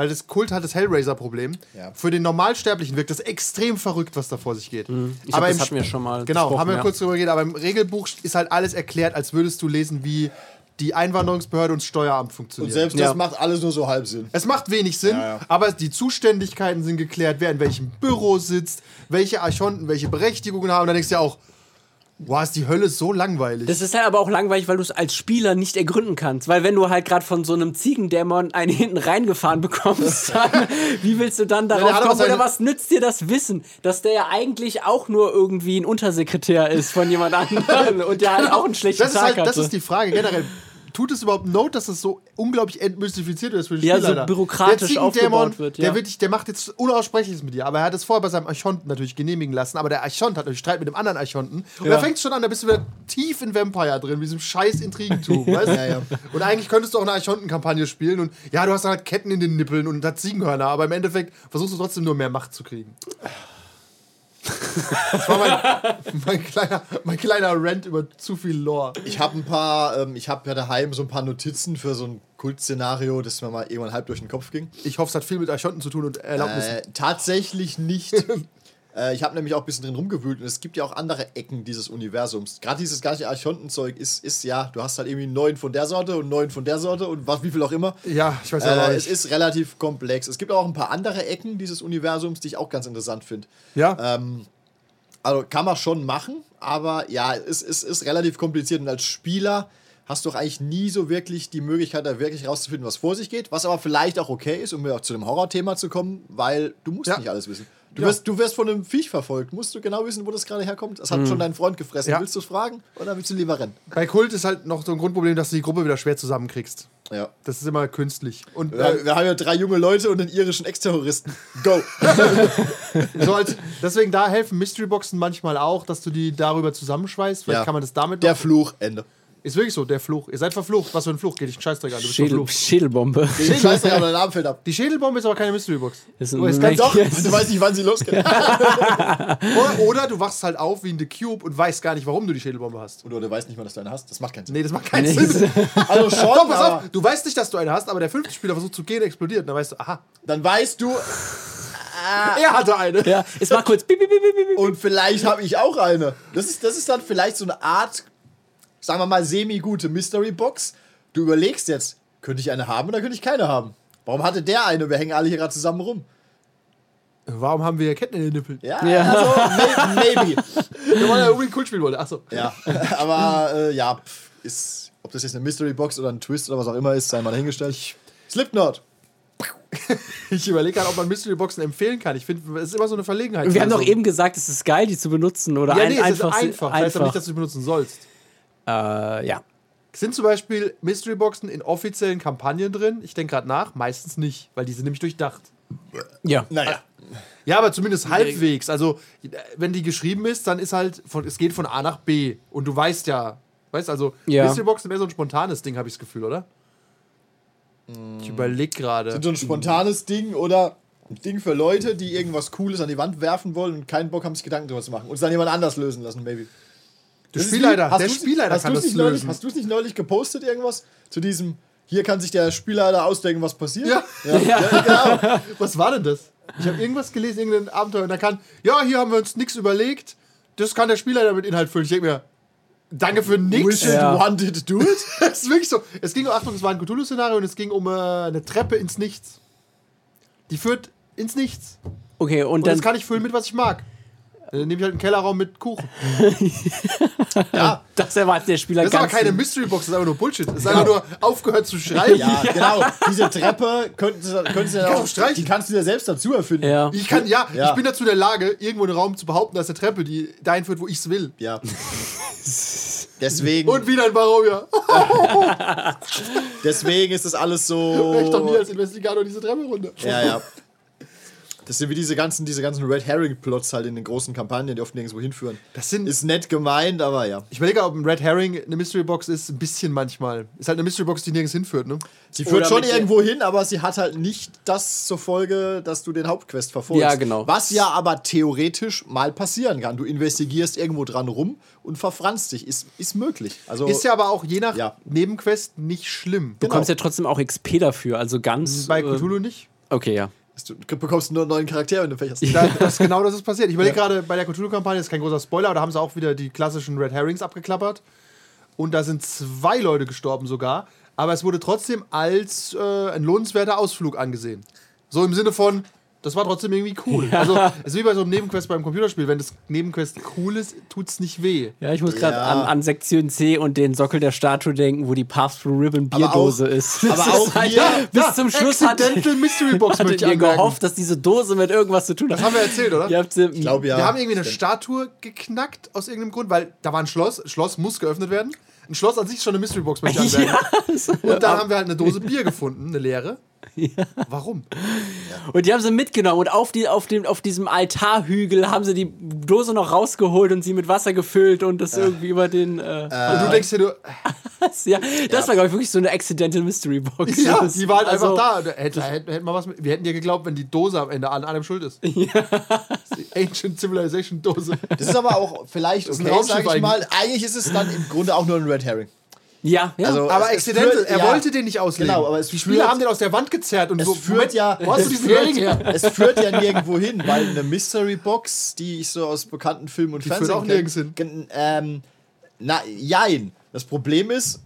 weil das Kult hat das Hellraiser-Problem. Ja. Für den Normalsterblichen wirkt das extrem verrückt, was da vor sich geht. Ich glaub, das hatten wir schon mal Genau, haben wir ja. kurz drüber geredet, aber im Regelbuch ist halt alles erklärt, als würdest du lesen, wie die Einwanderungsbehörde und das Steueramt Und funktionieren. selbst Ja. das macht alles nur so halb Sinn. Es macht wenig Sinn, Ja, ja. aber die Zuständigkeiten sind geklärt, wer in welchem Büro sitzt, welche Archonten welche Berechtigungen haben. Und dann denkst du ja auch, wow, ist die Hölle so langweilig. Das ist halt aber auch langweilig, weil du es als Spieler nicht ergründen kannst. Weil wenn du halt gerade von so einem Ziegendämon einen hinten reingefahren bekommst, dann, wie willst du dann darauf aber kommen? Oder was nützt dir das Wissen, dass der ja eigentlich auch nur irgendwie ein Untersekretär ist von jemand anderem und der halt auch einen schlechten das, ist Tag halt, das hatte? ist die Frage generell. Tut es überhaupt Not, dass es so unglaublich entmystifiziert wird für den Ja, so Spielleiter? bürokratisch der Ziegendämon, aufgebaut wird, ja. Der, wirklich, der macht jetzt Unaussprechliches mit dir, aber er hat es vorher bei seinem Archonten natürlich genehmigen lassen, aber der Archont hat natürlich Streit mit dem anderen Archonten und Ja. da fängt schon an, da bist du wieder tief in Vampire drin, wie diesem scheiß Intrigentum, weißt du? Ja, ja. Und eigentlich könntest du auch eine Archonten-Kampagne spielen und ja, du hast dann halt Ketten in den Nippeln und das Ziegenhörner, aber im Endeffekt versuchst du trotzdem nur mehr Macht zu kriegen. Das war mein, mein, kleiner, mein kleiner Rant über zu viel Lore. Ich habe ein paar, ähm, ich habe ja daheim so ein paar Notizen für so ein Kultszenario, das mir mal irgendwann halb durch den Kopf ging. Ich hoffe, es hat viel mit Archonten zu tun und Erlaubnissen. Äh, tatsächlich nicht. äh, ich habe nämlich auch ein bisschen drin rumgewühlt und es gibt ja auch andere Ecken dieses Universums. Gerade dieses ganze Archontenzeug ist, ist ja, du hast halt irgendwie neun von der Sorte und neun von der Sorte und was, wie viel auch immer. ja, ich weiß ja Äh, äh, es ist relativ komplex. Es gibt auch ein paar andere Ecken dieses Universums, die ich auch ganz interessant finde. Ja, Ähm, also kann man schon machen, aber ja, es, es ist relativ kompliziert und als Spieler hast du doch eigentlich nie so wirklich die Möglichkeit, da wirklich rauszufinden, was vor sich geht, was aber vielleicht auch okay ist, um wieder auch zu dem Horrorthema zu kommen, weil du musst Ja. nicht alles wissen. Du, Ja. wirst, du wirst von einem Viech verfolgt, musst du genau wissen, wo das gerade herkommt. Das hat schon dein Freund gefressen. Mhm. Ja. Willst du es fragen oder willst du lieber rennen? bei Kult ist halt noch so ein Grundproblem, dass du die Gruppe wieder schwer zusammenkriegst. Ja. Das ist immer künstlich. Und Wir, äh, wir haben ja drei junge Leute und einen irischen Ex-Terroristen. Go! so als, deswegen da helfen Mystery-Boxen manchmal auch, dass du die darüber zusammenschweißt. Vielleicht Ja. kann man das damit. Der Fluch, Ende. Ist wirklich so, der Fluch. Ihr seid verflucht. Was für ein Fluch? Geht dich ein Scheißdreck an. Du bist Schädel, verflucht. Schädelbombe. Scheiße, aber dein Arm fällt ab. Die Schädelbombe ist aber keine Mystery-Box. Oh, ist Mac- Doch, Yes. du weißt nicht, wann sie losgeht. Oder, oder du wachst halt auf wie in The Cube und weißt gar nicht, warum du die Schädelbombe hast. Oder du weißt nicht mal, dass du eine hast. Das macht keinen Sinn. Nee, das macht keinen Nee. Sinn. Also schon, Doch, pass auf, du weißt nicht, dass du eine hast, aber der fünfte Spieler versucht zu gehen, explodiert. Und dann weißt du, aha, dann weißt du, er hatte eine. Ja, es macht kurz. Und vielleicht habe ich auch eine. Das ist, das ist dann vielleicht so eine Art, sagen wir mal, semi-gute Mystery-Box. Du überlegst jetzt, könnte ich eine haben oder könnte ich keine haben? Warum hatte der eine? Wir hängen alle hier gerade zusammen rum. Warum haben wir hier Ketten in den Nippeln? Ja, Ja. also may- maybe. Wir wollen ja unbedingt Kult spielen wollte. Achso. Ja, aber äh, ja, pff, ist, ob das jetzt eine Mystery-Box oder ein Twist oder was auch immer ist, sei mal dahingestellt. Slipknot. Ich überlege gerade, ob man Mystery-Boxen empfehlen kann. Ich finde, es ist immer so eine Verlegenheit. Wir haben doch eben gesagt, es ist geil, die zu benutzen. Oder Ja, ein, nee, es einfach. ist einfach. Das heißt aber einfach. nicht, dass du sie benutzen sollst. Äh, ja. Sind zum Beispiel Mystery-Boxen in offiziellen Kampagnen drin? Ich denke gerade nach. Meistens nicht, weil die sind nämlich durchdacht. Ja. Naja. Ja, aber zumindest halbwegs. Also, wenn die geschrieben ist, dann ist halt, von, es geht von A nach B. Und du weißt ja, weißt also, Ja. Mystery-Boxen mehr so ein spontanes Ding, habe ich das Gefühl, oder? Ich überlege gerade. So ein spontanes Ding oder ein Ding für Leute, die irgendwas Cooles an die Wand werfen wollen und keinen Bock haben, sich Gedanken drüber zu machen. Und es dann jemand anders lösen lassen, maybe. Der Das Spielleiter, der Spielleiter hast kann das nicht neulich, lösen. Hast du es nicht neulich gepostet, irgendwas? Zu diesem, hier kann sich der Spielleiter ausdenken, was passiert? Ja. ja. genau. Was war denn das? Ich habe irgendwas gelesen, irgendein Abenteuer, und da kann, ja, hier haben wir uns nichts überlegt. Das kann der Spielleiter mit Inhalt füllen. Ich denke mir, danke für nichts. Ja. wanted, do it. Es ist wirklich so. Es ging um, Achtung, es war ein Cthulhu-Szenario und es ging um äh, eine Treppe ins Nichts. Die führt ins Nichts. Okay, und Und dann. das kann ich füllen mit, was ich mag. Dann nehme ich halt einen Kellerraum mit Kuchen. Ja, das erwartet der Spieler Das ist aber keine Mystery-Box, das ist einfach nur Bullshit. Das ist einfach nur aufgehört zu schreiben. ja, genau. Diese Treppe könnten sie, könnten sie ja auch, du streichen. die kannst du dir selbst dazu erfinden. ja. Ich kann, ja, Ja. ich bin dazu in der Lage, irgendwo einen Raum zu behaupten, dass eine Treppe, die dahin führt, wo ich es will. Ja. Deswegen, Und wieder ein Barovia. deswegen ist das alles so. Ich doch nie als Investigator diese Treppe runter. Ja, ja. Das sind wie diese ganzen, diese ganzen Red Herring-Plots halt in den großen Kampagnen, die oft nirgendwo hinführen. Das sind. Ist nett gemeint, aber ja. ich überlege, ob ein Red Herring eine Mystery Box ist, ein bisschen manchmal. Ist halt eine Mystery Box, die nirgends hinführt, ne? Sie führt Oder schon irgendwo hin, aber sie hat halt nicht das zur Folge, dass du den Hauptquest verfolgst. Ja, genau. Was ja aber theoretisch mal passieren kann. Du investigierst irgendwo dran rum und verfranst dich. Ist, ist möglich. Also, Ist ja aber auch je nach Ja. Nebenquest nicht schlimm. Du bekommst ja trotzdem auch XP dafür, also ganz. Bei äh, Cthulhu nicht. Okay, ja. Du bekommst nur einen neuen Charakter, wenn du Pech hast. Da, das ist genau das ist passiert. Ich überlege gerade bei der Cthulhu-Kampagne, das ist kein großer Spoiler, aber da haben sie auch wieder die klassischen Red Herrings abgeklappert. Und da sind zwei Leute gestorben sogar. Aber es wurde trotzdem als äh, ein lohnenswerter Ausflug angesehen. So im Sinne von, das war trotzdem irgendwie cool. Also, es ist wie bei so einem Nebenquest beim Computerspiel. Wenn das Nebenquest cool ist, tut's nicht weh. Ja, ich muss gerade Ja. an, an Sektion C und den Sockel der Statue denken, wo die Pass-Through-Ribbon Aber Bierdose auch- ist. aber Das auch ist halt- hier- bis zum Schluss hat, Accidental Mystery Box möchte hattet ich ihr gehofft, dass diese Dose mit irgendwas zu tun hat. Das haben wir erzählt, oder? Sie, Ich glaube ja. Wir haben irgendwie eine Statue geknackt aus irgendeinem Grund, weil da war ein Schloss. Schloss muss geöffnet werden. ein Schloss an sich ist schon eine Mystery Box, möchte ich anmerken. Und dann haben wir halt eine Dose Bier gefunden, eine leere. Warum? Und die haben sie mitgenommen und auf, die, auf, dem, auf diesem Altarhügel haben sie die Dose noch rausgeholt und sie mit Wasser gefüllt und das irgendwie über den. Äh, Und du denkst dir, du, ja, das war, glaube ich, wirklich so eine Accidental Mystery Box. ja, Das- die war halt also, einfach da. Hätte, hätte, hätte man was mit, wir hätten dir geglaubt, wenn die Dose am Ende an allem schuld ist. Ja. Die Ancient Civilization Dose. Das ist aber auch vielleicht okay, sag ich mal. Eigentlich ist es dann im Grunde auch nur ein Red Herring. Ja, ja. Also- Aber es- es accidental, führt- er ja. wollte den nicht auslegen. Genau, aber es die Spieler führt- haben den aus der Wand gezerrt und Es so. führt ja, wo hast es du diesen führt, her? es führt ja nirgendwo hin, weil eine Mystery Box, die ich so aus bekannten Filmen und führt Fernsehen auch nirgends hin. Ähm, na, jein. Das Problem ist,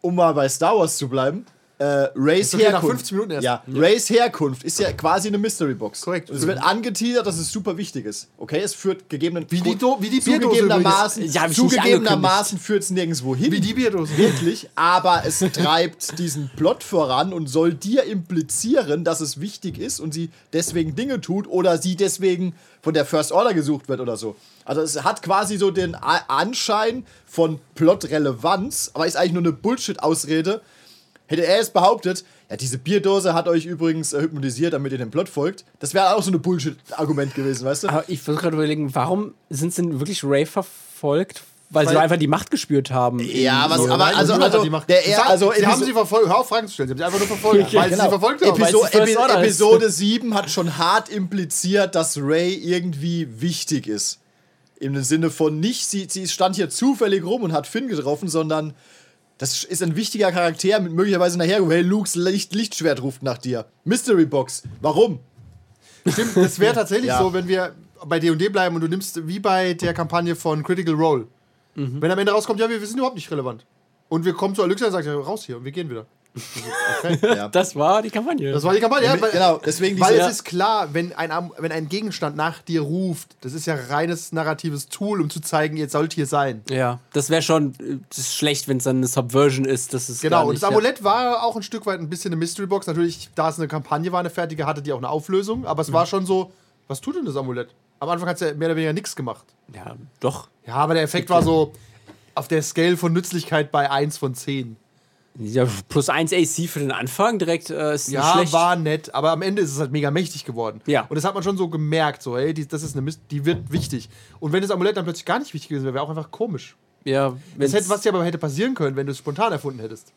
um mal bei Star Wars zu bleiben, äh, Rays okay, Herkunft. 15 Minuten erst. Ja, Rays Herkunft ist ja quasi eine Mystery Box. Korrekt. Und es wird angeteasert, dass es super wichtig ist. Okay, es führt gegebenen Wie die Do- wie die zugegebenermaßen. Ja, zugegebenermaßen führt es nirgendwo hin. Wie die Bierdose. Wirklich, aber es treibt diesen Plot voran und soll dir implizieren, dass es wichtig ist und sie deswegen Dinge tut oder sie deswegen von der First Order gesucht wird oder so. Also es hat quasi so den Anschein von Plot-Relevanz, aber ist eigentlich nur eine Bullshit-Ausrede. Hätte er jetzt behauptet, ja, diese Bierdose hat euch übrigens äh, hypnotisiert, damit ihr dem Plot folgt, das wäre auch so ein Bullshit-Argument gewesen, weißt du? Aber ich versuche gerade überlegen, warum sind sie denn wirklich Ray verfolgt? Weil, sie Weil- einfach die Macht gespürt haben. Ja, was, aber Nein, also, also die Macht. der Sie er, also sie haben sie verfolgt. Hör auf, Fragen zu stellen. Sie haben sie einfach nur verfolgt, weil sie Genau. sie verfolgt haben. Episo Weil es Epi. Episode 7 hat schon hart impliziert, dass Ray irgendwie wichtig ist. Im Sinne von nicht, sie, sie stand hier zufällig rum und hat Finn getroffen, sondern das ist ein wichtiger Charakter mit möglicherweise nachher, hey, Lukes Licht, Lichtschwert ruft nach dir. Mystery Box. Warum? Stimmt, das wäre tatsächlich Ja. so, wenn wir bei D&D bleiben und du nimmst, wie bei der Kampagne von Critical Role. Mhm. Wenn am Ende rauskommt, ja, wir, wir sind überhaupt nicht relevant. Und wir kommen zu Alexa und sagen, raus hier und wir gehen wieder. Okay. Ja. Das war die Kampagne. Das war die Kampagne. Ja, weil, genau, deswegen weil es ist klar, wenn ein, wenn ein Gegenstand nach dir ruft, das ist ja reines narratives Tool, um zu zeigen, ihr sollt hier sein. ja, das wäre schon äh, das ist schlecht, wenn es dann eine Subversion ist. Das ist Genau, gar und nicht, das Amulett war auch ein Stück weit ein bisschen eine Mystery Box. Natürlich, da es eine Kampagne war, eine fertige, hatte die auch eine Auflösung, aber es Mhm. war schon so, was tut denn das Amulett? Am Anfang hat es ja mehr oder weniger nichts gemacht. Ja, ja doch. Ja, aber der Effekt war so auf der Scale von Nützlichkeit bei 1 von 10. Ja, plus 1 AC für den Anfang direkt äh, ist Ja, schlecht. war nett, aber am Ende ist es halt mega mächtig geworden. Ja. Und das hat man schon so gemerkt, so, hey, die, das ist eine Mist, die wird wichtig. Und wenn das Amulett dann plötzlich gar nicht wichtig gewesen wäre, wäre auch einfach komisch. ja, Das wenn's- hätte, was ja aber hätte passieren können, wenn du es spontan erfunden hättest.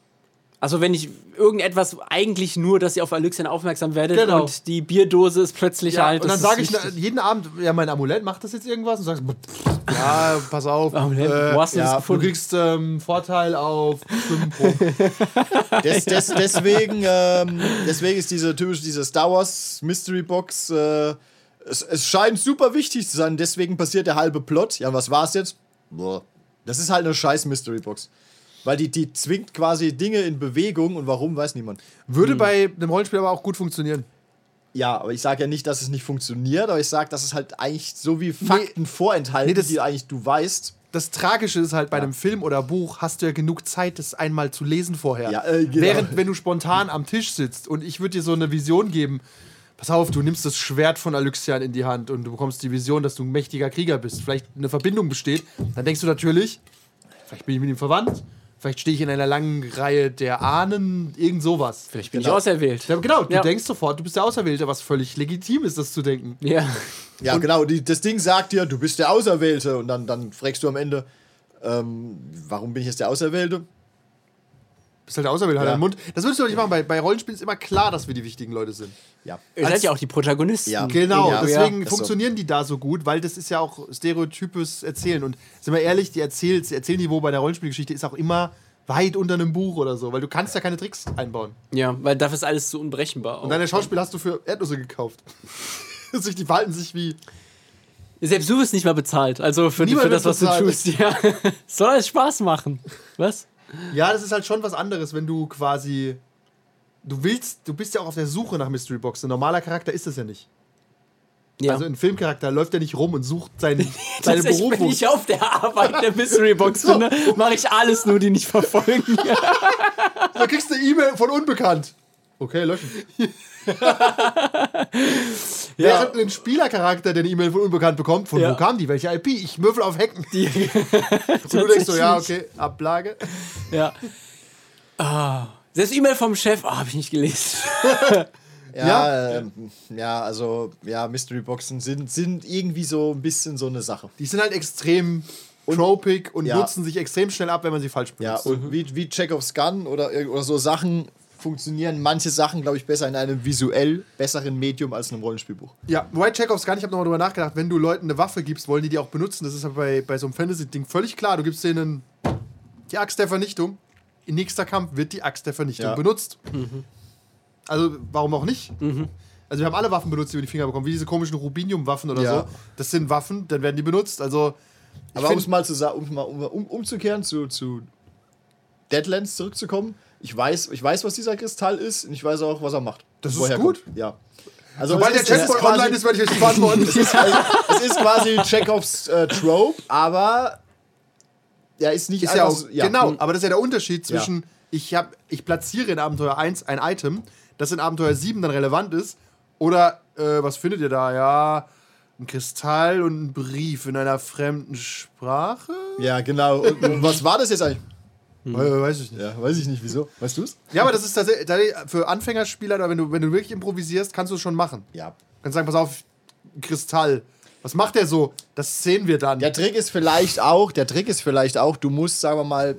Also wenn ich irgendetwas eigentlich nur, dass ihr auf Alyxian aufmerksam werdet Genau. und die Bierdose ist plötzlich Ja, halt. und dann sage ich wichtig. jeden Abend, ja, mein Amulett macht das jetzt irgendwas? Und sagst, ja, pass auf. Amulett, wo hast du das ja? Du kriegst ähm, Vorteil auf. Des, des, deswegen, ähm, deswegen ist diese typische diese Star Wars Mystery Box. Äh, es, es scheint super wichtig zu sein. Deswegen passiert der halbe Plot. Ja, was war's jetzt? Boah. Das ist halt eine scheiß Mystery Box. Weil die, die zwingt quasi Dinge in Bewegung und warum, weiß niemand. Würde bei einem Rollenspiel aber auch gut funktionieren. Ja, aber ich sage ja nicht, dass es nicht funktioniert, aber ich sage, dass es halt eigentlich so wie Fakten vorenthalten, Nee, das- die eigentlich du weißt. Das Tragische ist halt, bei einem Film oder Buch hast du ja genug Zeit, das einmal zu lesen vorher. Ja, äh, genau. Während, wenn du spontan am Tisch sitzt und ich würde dir so eine Vision geben, pass auf, du nimmst das Schwert von Alyxian in die Hand und du bekommst die Vision, dass du ein mächtiger Krieger bist, vielleicht eine Verbindung besteht, dann denkst du natürlich, vielleicht bin ich mit ihm verwandt, vielleicht stehe ich in einer langen Reihe der Ahnen, irgend sowas. Vielleicht bin Genau. ich auserwählt. Ja, genau, du Ja. denkst sofort, du bist der Auserwählte, was völlig legitim ist, das zu denken. Ja. Ja, genau. Die, das Ding sagt dir, du bist der Auserwählte. Und dann, dann fragst du am Ende, ähm, warum bin ich jetzt der Auserwählte? Bist halt der Auserwählte, hat Ja. einen Mund. Das würdest du doch nicht machen. Bei, bei Rollenspielen ist immer klar, dass wir die wichtigen Leute sind. Ja. Ihr seid ja auch die Protagonisten. Ja. Genau, Ja, deswegen ja, ist so. funktionieren die da so gut, weil das ist ja auch stereotypes Erzählen. Und sind wir ehrlich, die Erzähl das Erzählniveau bei der Rollenspielgeschichte ist auch immer weit unter einem Buch oder so, weil du kannst ja keine Tricks einbauen. Ja, weil dafür ist alles so unberechenbar. Und deine Schauspieler hast du für Erdnüsse gekauft. Sich- die verhalten sich wie. Selbst du wirst nicht mal bezahlt. Also für, für das, was du bezahlt. tust. Ja. Soll alles Spaß machen. Was? Ja, das ist halt schon was anderes, wenn du quasi. Du willst, du bist ja auch auf der Suche nach Mystery Box. Ein normaler Charakter ist es ja nicht. Ja. Also ein Filmcharakter läuft ja nicht rum und sucht seinen, seine Tatsächlich, wenn Berufung. ich auf der Arbeit der Mystery Box finde, mache ich alles nur, die nicht verfolgen. Da kriegst du eine E-Mail von Unbekannt. Okay, löschen. Während ein Spielercharakter, der eine E-Mail von Unbekannt bekommt, von Ja. wo kam die? Welche IP? Ich würfel auf Hacken. Und du denkst so, ja, okay, Ablage. Ja. Ah. Selbst E-Mail vom Chef, oh, habe ich nicht gelesen. Ja, Ja? ähm, ja, also, ja, Mystery Boxen sind, sind irgendwie so ein bisschen so eine Sache. Die sind halt extrem tropic und Ja. nutzen sich extrem schnell ab, wenn man sie falsch Ja, benutzt. und wie, wie Chekhovs Gun oder, oder so Sachen funktionieren manche Sachen, glaube ich, besser in einem visuell besseren Medium als in einem Rollenspielbuch. Ja, White Chekhovs gar nicht, ich habe nochmal drüber nachgedacht, wenn du Leuten eine Waffe gibst, wollen die die auch benutzen. Das ist ja bei, bei so einem Fantasy-Ding völlig klar. Du gibst denen die Axt der Vernichtung. Im nächster Kampf wird die Axt der Vernichtung Ja. benutzt. Also, warum auch nicht? Also, wir haben alle Waffen benutzt, die wir in die Finger bekommen, wie diese komischen Rubinium-Waffen oder Ja. so. Das sind Waffen, dann werden die benutzt. Also, Aber um es mal zu um, um, um, umzukehren, zu, zu Deadlands zurückzukommen, ich weiß, ich weiß, was dieser Kristall ist und ich weiß auch, was er macht. Das ist gut. Kommt. Ja. Also sobald der quasi- online ist, werde ich euch beantworten. es ist, also, es ist quasi Chekhovs äh, Trope, aber er ist nicht Ist ja auch, ja. Genau, aber das ist ja der Unterschied Ja. zwischen, ich, hab, ich platziere in Abenteuer 1 ein Item, das in Abenteuer 7 dann relevant ist, oder, äh, was findet ihr da? Ja, ein Kristall und ein Brief in einer fremden Sprache? Ja, genau. Und, und was war das jetzt eigentlich? Äh, weiß ich nicht. Ja, weiß ich nicht, wieso. Weißt du es? Ja, aber das ist tatsächlich für Anfängerspieler, wenn du, wenn du wirklich improvisierst, kannst du es schon machen. Ja. Du kannst sagen, pass auf, Kristall. Was macht der so? Das sehen wir dann. Der Trick ist vielleicht auch, der Trick ist vielleicht auch, du musst, sagen wir mal,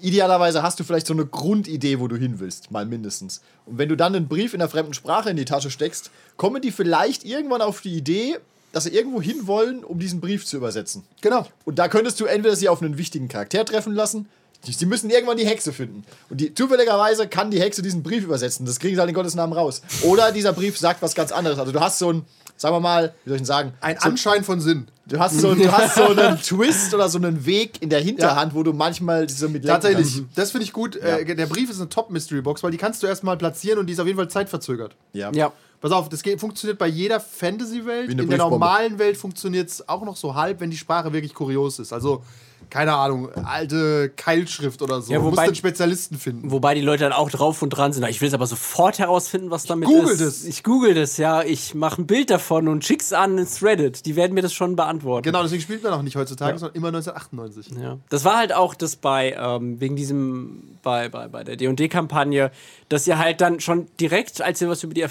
idealerweise hast du vielleicht so eine Grundidee, wo du hin willst, mal mindestens. Und wenn du dann einen Brief in einer fremden Sprache in die Tasche steckst, kommen die vielleicht irgendwann auf die Idee, dass sie irgendwo hin wollen, um diesen Brief zu übersetzen. Genau. Und da könntest du entweder sie auf einen wichtigen Charakter treffen lassen, sie müssen irgendwann die Hexe finden. Und die, zufälligerweise kann die Hexe diesen Brief übersetzen. Das kriegen sie halt in Gottes Namen raus. Oder dieser Brief sagt was ganz anderes. Also du hast so ein, sagen wir mal, wie soll ich denn sagen, Ein so, Anschein von Sinn. Du hast so, du hast so einen Twist oder so einen Weg in der Hinterhand, wo du manchmal diese mit Tatsächlich, kannst. das finde ich gut. Äh, der Brief ist eine Top-Mystery-Box, weil die kannst du erstmal platzieren und die ist auf jeden Fall zeitverzögert. Ja. Ja. Pass auf, das geht, funktioniert bei jeder Fantasy-Welt. In der normalen Welt funktioniert es auch noch so halb, wenn die Sprache wirklich kurios ist. Also, keine Ahnung, alte Keilschrift oder so. Ja, du musst wobei- den Spezialisten finden. Wobei die Leute dann auch drauf und dran sind. Ich will es aber sofort herausfinden, was damit google ist. das. Ich google das, ja. Ich mache ein Bild davon und schick's an ins Reddit. Die werden mir das schon beantworten. Genau, deswegen spielt man auch nicht heutzutage, sondern immer 1998. Ja. Das war halt auch das bei, ähm, wegen diesem, bei, bei, bei der D&D-Kampagne, dass ihr halt dann schon direkt, als ihr was über, die, äh,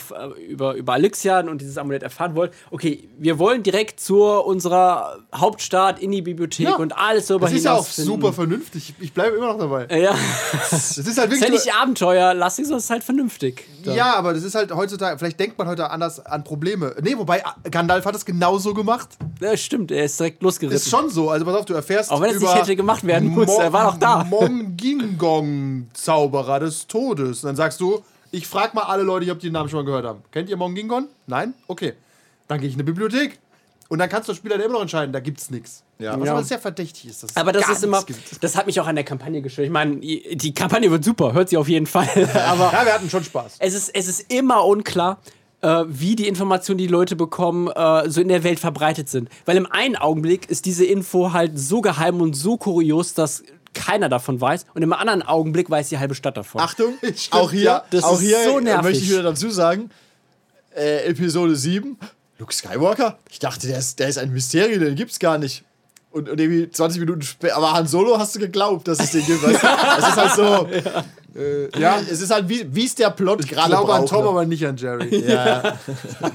über, über Alexian und dieses Amulett erfahren wollt, okay, wir wollen direkt zu unserer Hauptstadt in die Bibliothek Ja. und alles darüber Das ist ja auch hinausfinden. super vernünftig. Ich bleibe immer noch dabei. Ja, Das ist halt ist ja wirklich. nicht abenteuerlastig, sondern es ist halt vernünftig. Ja, aber das ist halt heutzutage, vielleicht denkt man heute anders an Probleme. Nee, wobei Gandalf hat es genauso gemacht. Ja, stimmt, er ist direkt losgerissen. Ist schon so. Also pass auf, du erfährst. Auch wenn es nicht hätte gemacht werden müssen, er war doch da. Mongingong, Zauberer des Todes. Und dann sagst du, ich frag mal alle Leute, ob die den Namen schon mal gehört haben. Kennt ihr Mongingon? Nein? Okay. Dann gehe ich in eine Bibliothek. Und dann kannst du als Spieler immer noch entscheiden, da gibt's nichts. Ja. Was Ja. aber sehr verdächtig ist. Dass es Aber das ist immer, gibt. das hat mich auch an der Kampagne gestört. Ich meine, die Kampagne wird super, hört sie auf jeden Fall. Aber Ja, wir hatten schon Spaß. es ist, es ist immer unklar, äh, wie die Informationen, die Leute bekommen, äh, so in der Welt verbreitet sind. Weil im einen Augenblick ist diese Info halt so geheim und so kurios, dass keiner davon weiß. Und im anderen Augenblick weiß die halbe Stadt davon. Achtung, Stimmt, auch hier, ja. Das auch ist hier so nervig. möchte ich wieder dazu sagen, äh, Episode 7, Luke Skywalker, ich dachte, der ist, der ist ein Mysterium, den gibt's gar nicht. Und, und irgendwie 20 Minuten später, aber Han Solo hast du geglaubt, dass es den gibt. Weißt du? Es ist halt so, äh, ja, es ist halt, wie es der Plot Ich gerade glaube an braucht. Tom, ne? aber nicht an Jerry. Ja,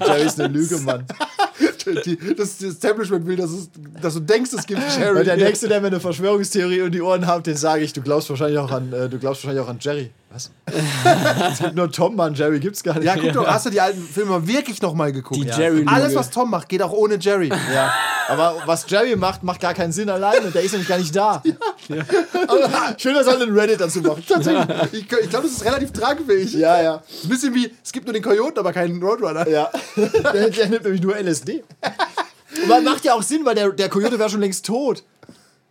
Jerry ist eine Lüge, Mann. Die, das, das Establishment will, dass, es, dass du denkst, es gibt Jerry. Weil der Nächste, der mir eine Verschwörungstheorie um die Ohren hat, den sage ich, du glaubst wahrscheinlich auch an, äh, du glaubst wahrscheinlich auch an Jerry. Was? es gibt nur Tom, Mann, Jerry gibt's gar nicht. Ja, guck doch, hast du die alten Filme wirklich nochmal geguckt? Die ja. Jerry-Lüge. Alles, was Tom macht, geht auch ohne Jerry. Ja, aber was Jerry macht, macht gar keinen Sinn alleine. Der ist nämlich gar nicht da. Schön, dass er einen Reddit dazu macht. Ich, ich glaube, das ist relativ tragfähig. Ja, ja. Ein bisschen wie, es gibt nur den Coyoten, aber keinen Roadrunner. Ja. Der, der nimmt nämlich nur LSD. Und man macht ja auch Sinn, weil der, der Coyote wäre schon längst tot.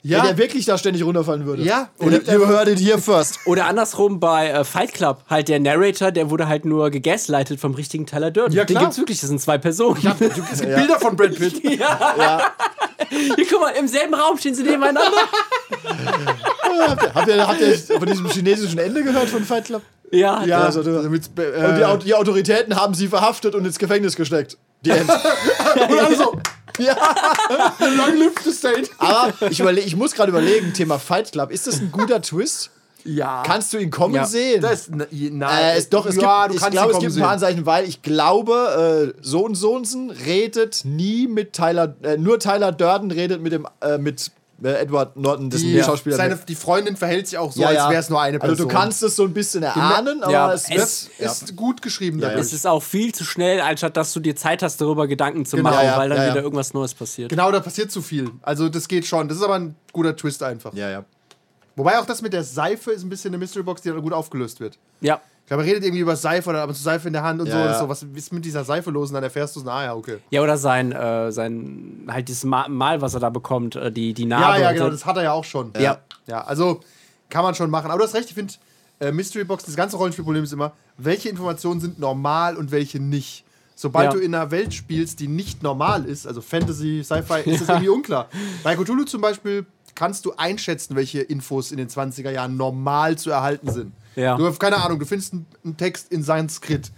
Ja. Wenn der wirklich da ständig runterfallen würde. Ja. Oder you heard it here first. Oder andersrum bei äh, Fight Club, halt der Narrator, der wurde halt nur gegaslightet vom richtigen Tyler Durden. Ja, Den klar. gibt's wirklich, das sind zwei Personen. Du, es gibt Bilder von Brad Pitt. Hier, guck mal, im selben Raum stehen sie nebeneinander. Habt ihr, habt ihr von diesem chinesischen Ende gehört von Fight Club? Ja, Ja, also du- damit, Und die, äh, die Autoritäten haben sie verhaftet und ins Gefängnis gesteckt. Die End. und alle so, ja. long live the state. Aber ich, überle ich muss gerade überlegen, Thema Fight Club, ist das ein guter Twist? Ja. Kannst du ihn kommen Ja. sehen? das, nein, Äh, es, doch, es ja, gibt, ich glaube, es gibt ein paar. Anzeichen, weil ich glaube, äh, Sohn Sohnsen redet nie mit Tyler, äh, nur Tyler Durden redet mit dem, äh, mit Edward Norton, dessen Die, Schauspieler. seine, die Freundin verhält sich auch so, Ja, ja. als wäre es nur eine Person. Also du kannst es so ein bisschen erahnen, aber Ja, es es-. Das ist gut geschrieben. Ja. Es ist auch viel zu schnell, anstatt dass du dir Zeit hast, darüber Gedanken zu Genau. machen, weil dann ja, ja. wieder irgendwas Neues passiert. Genau, da passiert zu viel. Also das geht schon. Das ist aber ein guter Twist einfach. Ja, ja. Wobei auch das mit der Seife ist ein bisschen eine Mystery Box, die dann gut aufgelöst wird. Ja. Ich glaube, er redet irgendwie über Seife oder aber zu Seife in der Hand und Ja, so. ja. So. Was ist mit dieser Seife los? Und dann erfährst du es, na ja, okay. Ja, oder sein, äh, sein, halt dieses Ma- Mal, was er da bekommt, äh, die, die Narbe. Ja, ja, genau, das hat er ja auch schon. Ja. Ja, also kann man schon machen. Aber du hast recht, ich finde, äh, Mystery Box, das ganze Rollenspielproblem ist immer, welche Informationen sind normal und welche nicht. Sobald Ja. du in einer Welt spielst, die nicht normal ist, also Fantasy, Sci-Fi, ist das irgendwie unklar. Bei Cthulhu zum Beispiel kannst du einschätzen, welche Infos in den 20er Jahren normal zu erhalten sind. Ja. Du hast keine Ahnung, du findest einen, Text in Sanskrit.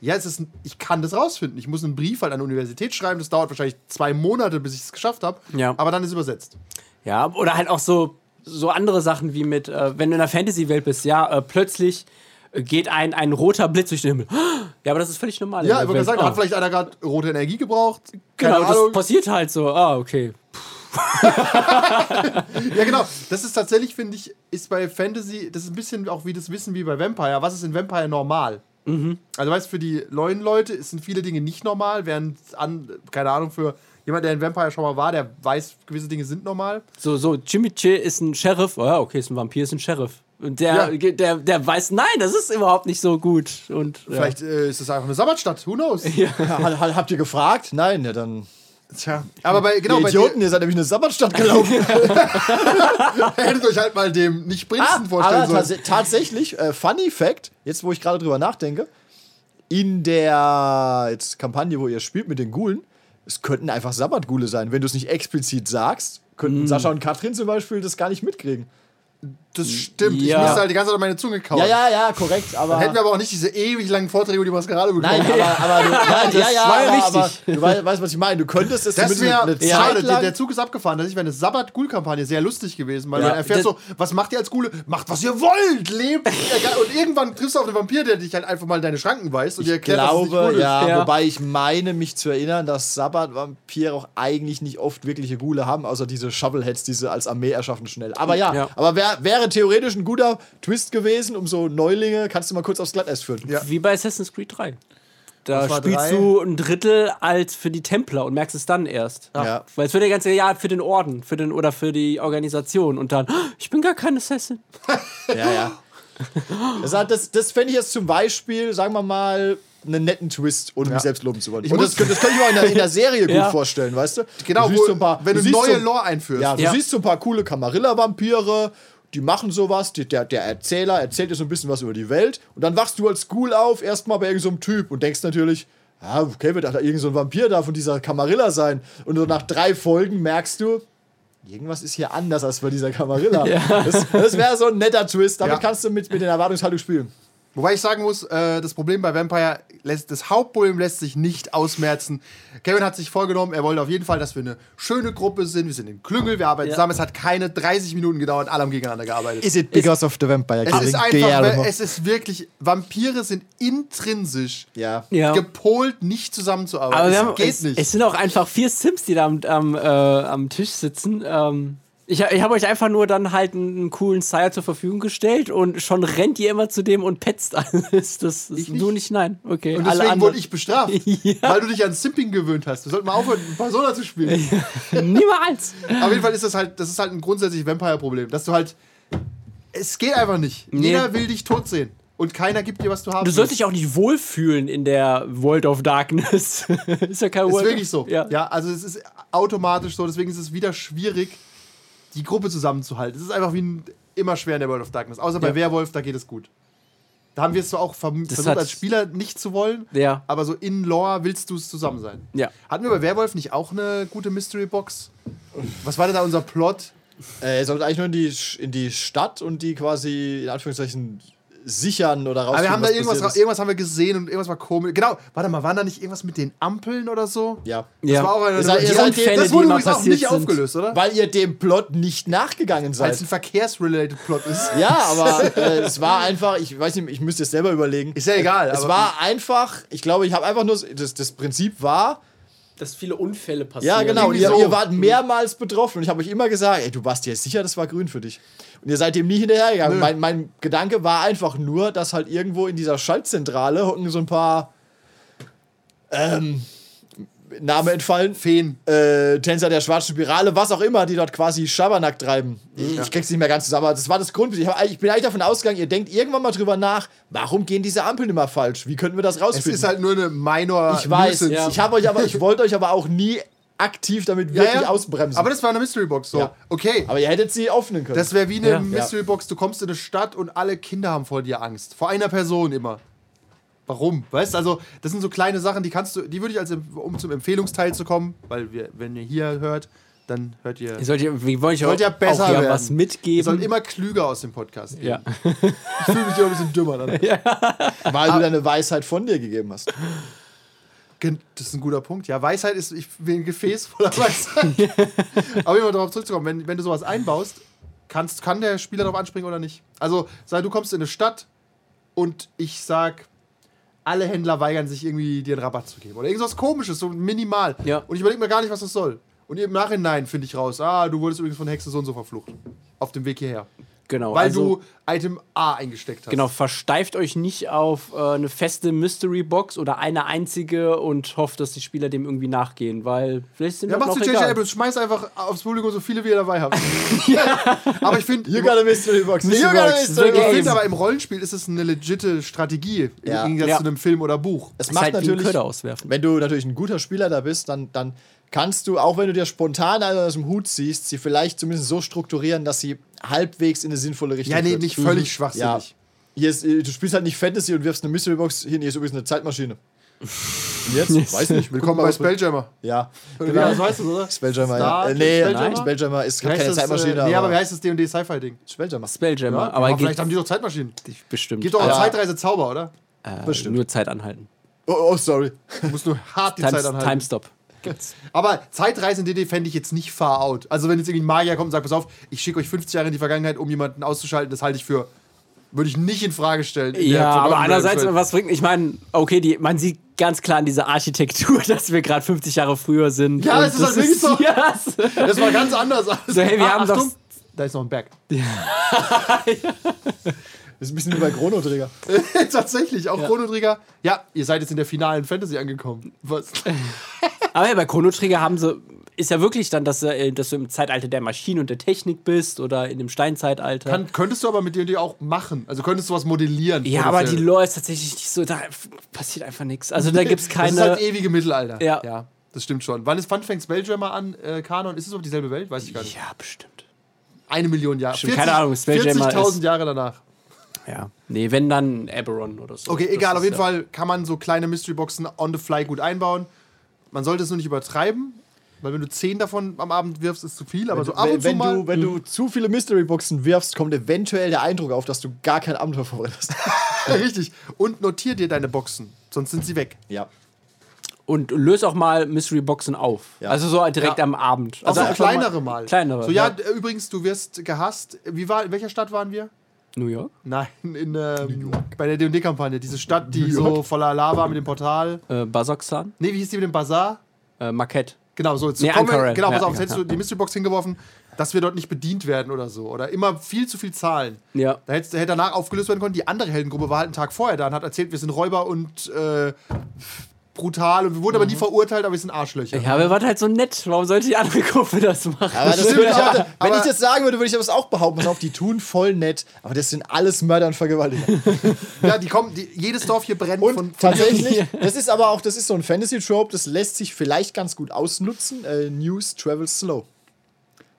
Ja, es ist ein, ich kann das rausfinden. Ich muss einen Brief halt an die Universität schreiben. Das dauert wahrscheinlich zwei Monate, bis ich es geschafft habe. Ja. Aber dann ist es übersetzt. Ja, oder halt auch so, so andere Sachen wie mit, äh, wenn du in der Fantasy-Welt bist, ja, äh, plötzlich äh, geht ein, ein roter Blitz durch den Himmel. Ja, aber das ist völlig normal. Ja, ich Welt. sagen, Ah. hat vielleicht einer gerade rote Energie gebraucht. Genau, Keine das Ahnung. passiert halt so. Ah, okay. Ja, genau. Das ist tatsächlich, finde ich, ist bei Fantasy, das ist ein bisschen auch wie das Wissen wie bei Vampire. Was ist in Vampire normal? Also, weißt du, für die neuen Leute sind viele Dinge nicht normal, während an, keine Ahnung, für jemand, der in Vampire schon mal war, der weiß, gewisse Dinge sind normal. So, so, Jimmy Chill ist ein Sheriff. Oh, ja, okay, ist ein Vampir, ist ein Sheriff. Und der, Ja. der, der weiß, nein, das ist überhaupt nicht so gut. Und ja. Vielleicht äh, ist es einfach eine Sabbatstadt, who knows? Ha- Habt ihr gefragt? Nein, ja dann. Tja. Aber bei, genau, bei Idioten, ihr seid nämlich eine Sabbatstadt gelaufen. hättet euch halt mal dem nicht Prinzen vorstellen Ah, aber sollen. tats tatsächlich, äh, Funny Fact, jetzt wo ich gerade drüber nachdenke, in der jetzt Kampagne, wo ihr spielt mit den Gulen, es könnten einfach Sabbatgule sein. Wenn du es nicht explizit sagst, könnten Sascha und Katrin zum Beispiel das gar nicht mitkriegen. Das stimmt. Ja. Ich musste halt die ganze Zeit meine Zunge kauen. Ja, ja, ja, korrekt, aber. Dann hätten wir aber auch nicht diese ewig langen Vorträge über die Maskerade bekommen. Nein, aber, aber du, nein, ja, ja, war ja aber, aber du weißt, weißt, was ich meine. Du könntest es Das wäre eine Zeit lang. der Zug ist abgefahren. Das wäre eine Sabbat-Ghoul-Kampagne sehr lustig gewesen, weil Ja, man erfährt das- so, was macht ihr als Gule? Macht, was ihr wollt, lebt. und irgendwann triffst du auf einen Vampir, der dich halt einfach mal in deine Schranken weist und dir Ich erklärt, dass es nicht glaube, cool ja, Ja. wobei ich meine, mich zu erinnern, dass Sabbat-Vampire auch eigentlich nicht oft wirkliche Gule haben, außer diese Shovelheads, die sie als Armee erschaffen schnell. Aber ja, Ja. aber wär, wäre theoretisch ein guter Twist gewesen, um so Neulinge, kannst du mal kurz aufs Glatteis führen. Ja. Wie bei Assassin's Creed 3. Da spielst drei? du ein Drittel als für die Templer und merkst es dann erst. Ja. Weil es wird der ganze Jahr für den Orden für den, oder für die Organisation und dann, "Oh, ich bin gar kein Assassin. Ja, ja. Das, das, das fände ich jetzt zum Beispiel, sagen wir mal, einen netten Twist, ohne mich selbst loben zu wollen. Ich Und das, könnte- das könnte ich mir auch in der, in der Serie gut Ja. vorstellen, weißt du? Genau, du wo, siehst so ein paar, wenn du, neue so, Lore einführst. Ja, du Ja. siehst so ein paar coole Camarilla-Vampire, die machen sowas, die, der, der Erzähler erzählt dir so ein bisschen was über die Welt und dann wachst du als School auf, erstmal bei irgendeinem so Typ und denkst natürlich, ja, okay, wird da irgend so ein Vampir da von dieser Camarilla sein. Und so nach drei Folgen merkst du, irgendwas ist hier anders als bei dieser Camarilla. Das, das wäre so ein netter Twist, damit Ja. kannst du mit, mit den Erwartungshaltung spielen. Wobei ich sagen muss, äh, das Problem bei Vampire, lässt, das Hauptproblem lässt sich nicht ausmerzen. Kevin hat sich vorgenommen, er wollte auf jeden Fall, dass wir eine schöne Gruppe sind. Wir sind in Klüngel, wir arbeiten Ja. zusammen. Es hat keine 30 Minuten gedauert, alle haben gegeneinander gearbeitet. Is it because of the vampire es ist einfach, es ist wirklich, Vampire sind intrinsisch ja. Ja. gepolt, nicht zusammenzuarbeiten. Aber es haben, geht es, nicht. es sind auch einfach vier Sims, die da am, am, äh, am Tisch sitzen. Ähm, ich ich habe euch einfach nur dann halt einen, coolen Sire zur Verfügung gestellt und schon rennt ihr immer zu dem und petzt alles. Das ist Ich nicht. du nicht, nein. Okay. Und deswegen wurde ich bestraft, Ja. weil du dich an Simping gewöhnt hast. Wir sollten mal aufhören, Persona zu spielen. Niemals. Auf jeden Fall ist das halt, das ist halt ein grundsätzlich Vampire-Problem, dass du halt, es geht einfach nicht. Nee. Jeder will dich tot sehen und keiner gibt dir, was du haben Du sollst dich auch nicht wohlfühlen in der World of Darkness. ist ja kein Ist World wirklich so. Ja. Ja. also es ist automatisch so, deswegen ist es wieder schwierig, die Gruppe zusammenzuhalten. Es ist einfach wie ein, immer schwer in der World of Darkness. Außer bei Ja. Werwolf, da geht es gut. Da haben wir es zwar auch verm- versucht, hat- als Spieler nicht zu wollen, Ja. aber so in Lore willst du es zusammen sein. Ja. Hatten wir bei Werwolf nicht auch eine gute Mystery-Box? Was war denn da unser Plot? Äh, er sollte eigentlich nur in die, in die Stadt und die quasi, in Anführungszeichen, sichern oder raus. Aber wir haben da irgendwas, ra- irgendwas haben wir gesehen und irgendwas war komisch. Genau, warte mal, waren da nicht irgendwas mit den Ampeln oder so? Ja. Das Ja. war auch eine, Ihr seid- seid- Unfälle, das wurde übrigens auch nicht sind. aufgelöst, oder? Weil ihr dem Plot nicht nachgegangen Weil es seid. ein verkehrsrelated Plot ist. Ja, aber äh, es war einfach, ich weiß nicht, ich müsste es selber überlegen. Ist ja egal, Es aber- war einfach, ich glaube, ich habe einfach nur, das, das Prinzip war, Dass viele Unfälle passieren. ja genau, ihr, so. ihr wart mehrmals betroffen und ich habe euch immer gesagt, ey, du warst dir sicher, das war grün für dich. Und ihr seid dem nie hinterhergegangen. Mein, mein Gedanke war einfach nur, dass halt irgendwo in dieser Schaltzentrale hocken so ein paar ähm, Name entfallen. Feen. äh, Tänzer der schwarzen Spirale, was auch immer, die dort quasi Schabernack treiben. Ich, ich krieg's nicht mehr ganz zusammen, aber das war das Grund. Ich, hab, ich bin eigentlich davon ausgegangen, ihr denkt irgendwann mal drüber nach, warum gehen diese Ampeln immer falsch? Wie könnten wir das Es rausfinden? ist halt nur eine minor ich weiß, ja. ich habe euch aber, ich wollte euch aber auch nie aktiv damit Ja, wirklich ja. ausbremsen. Aber das war eine Mystery Box, so. Ja. Okay. aber ihr hättet sie öffnen können. Das wäre wie eine Ja. Mystery Box. Du kommst in eine Stadt und alle Kinder haben vor dir Angst. Vor einer Person immer. Warum? Weißt du, also, das sind so kleine Sachen, die kannst du, die würde ich als, um zum Empfehlungsteil zu kommen, weil wir, wenn ihr hier hört, dann hört ihr. Ihr sollt ja, wir wollen Sollt auch, ja besser auch ja was Ihr mitgeben. sollt immer klüger aus dem Podcast gehen. ja. Ich fühle mich immer ein bisschen dümmer dann. weil du deine Weisheit von dir gegeben hast. Das ist ein guter Punkt. Ja, Weisheit ist, ich will ein Gefäß voller Weisheit. Aber immer darauf zurückzukommen, wenn, wenn du sowas einbaust, kannst, kann der Spieler darauf anspringen oder nicht. Also, sei du kommst in eine Stadt und ich sag, alle Händler weigern sich irgendwie dir einen Rabatt zu geben. Oder irgendwas komisches, so minimal. Ja. Und ich überlege mir gar nicht, was das soll. Und im Nachhinein finde ich raus, ah, du wurdest übrigens von Hexe so und so verflucht. Auf dem Weg hierher. Genau. Weil also, du Item A eingesteckt hast. Genau, versteift euch nicht auf äh, eine feste Mystery Box oder eine einzige und hofft, dass die Spieler dem irgendwie nachgehen, weil vielleicht sind Ja, das machst noch du J.J. egal. Abrams, schmeiß einfach aufs Publikum so viele wie ihr dabei habt. Aber ich finde, You got a mystery box. You got a Box. mystery The Ich box. finde aber im Rollenspiel ist es eine legitime Strategie. Ja. Im Gegensatz Ja. zu einem Film oder Buch. Es Ist macht halt natürlich, Köder auswerfen. wenn du natürlich ein guter Spieler da bist, dann, dann kannst du, auch wenn du dir spontan einen aus dem Hut ziehst, sie vielleicht zumindest so strukturieren, dass sie halbwegs in eine sinnvolle Richtung Ja, nee, führt. nicht völlig Ja. schwachsinnig. Hier ist, äh, du spielst halt nicht Fantasy und wirfst eine Mystery Box hin, hier ist übrigens eine Zeitmaschine. Und jetzt? Weiß nicht. Willkommen bei Spelljammer. Ja. Oder wie das heißt du, oder? Spelljammer, Star- ja. Äh, nee, Spelljammer? nein, Spelljammer ist keine das, Zeitmaschine. Äh, nee, aber aber wie heißt das D&D Sci-Fi-Ding? Spelljammer. Spelljammer, Ja, aber vielleicht geht haben die doch Zeitmaschinen. bestimmt. Gibt doch auch aber, Zeitreise-Zauber, oder? äh, bestimmt. Nur Zeit anhalten. Oh, oh, sorry. Du musst nur hart die Times, Zeit anhalten. Timestop. Gibt's. Aber Zeitreisen in DD fände ich jetzt nicht far out. Also wenn jetzt irgendwie ein Magier kommt und sagt, pass auf, ich schicke euch 50 Jahre in die Vergangenheit, um jemanden auszuschalten, das halte ich für, würde ich nicht in Frage stellen. in Ja, aber andererseits, was bringt, ich meine, okay, die, man sieht ganz klar an dieser Architektur, dass wir gerade 50 Jahre früher sind. Ja, es ist halt wirklich so. Ja, Das war ganz anders. aus. So, hey, wir haben doch- Da ist noch ein Berg. Das ist ein bisschen wie bei Chrono Trigger. Tatsächlich, auch Chrono Trigger. Ja, ihr seid jetzt in der finalen Fantasy angekommen. Was? Aber ja, bei Chrono Trigger haben sie, ist ja wirklich dann, dass, äh, dass du im Zeitalter der Maschinen und der Technik bist oder in dem Steinzeitalter. Kann, könntest du aber mit D&D auch machen. Also könntest du was modellieren. ja, aber die. Lore ist tatsächlich nicht so, da passiert einfach nichts. Also da gibt es Das keine. ist halt ewige Mittelalter. Ja. ja. Das stimmt schon. Wann ist Fun fängt Spelljammer an, äh, Kanon? Ist es auf dieselbe Welt? Weiß ich gar nicht. ja, bestimmt. Eine Million Jahre. Stimmt, keine Ahnung, Spelljammer 40.000 ist- Jahre danach. Ja. Nee, wenn dann Eberron oder so. Okay, Das egal. Auf jeden ja- Fall kann man so kleine Mystery-Boxen on the fly gut einbauen. Man sollte es nur nicht übertreiben, weil wenn du 10 davon am Abend wirfst, ist zu viel. Aber so ab wenn und zu wenn mal. du, wenn du zu viele Mystery Boxen wirfst, kommt eventuell der Eindruck auf, dass du gar kein Abenteuer vorbereitet hast. Richtig. Und notier dir deine Boxen, sonst sind sie weg. ja. Und löse auch mal Mystery Boxen auf. Ja. Also so direkt Ja. am Abend. Also Also auch einfach kleinere mal. Kleinere. So, ja, d- übrigens, du wirst gehasst. Wie war, in welcher Stadt waren wir? New York. Nein, in, ähm, bei der D&D-Kampagne. Diese Stadt, die so voller Lava mit dem Portal. Äh, Basoxan. Nee, wie hieß die mit dem Bazar? Äh, Marquette. Genau, so. Jetzt Nee, kommen wir- genau, pass Ja, auf, jetzt ja, hättest du die Mystery Box hingeworfen, dass wir dort nicht bedient werden oder so. Oder immer viel zu viel zahlen. Ja. Da hätte, hätte danach aufgelöst werden können. Die andere Heldengruppe war halt einen Tag vorher da und hat erzählt, wir sind Räuber und äh, brutal und wir wurden aber nie verurteilt, aber wir sind Arschlöcher. Ja, ihr wart halt so nett. Warum sollte die andere Gruppe das machen? Aber das stimmt, würde ich aber- auch, wenn aber- ich das sagen würde, würde ich das auch behaupten. Pass auf, die tun voll nett, aber das sind alles Mörder und Vergewaltiger. Ja, die kommen, die, jedes Dorf hier brennt Und von, von tatsächlich, das ist aber auch, das ist so ein Fantasy-Trope, das lässt sich vielleicht ganz gut ausnutzen. Äh, News travels slow.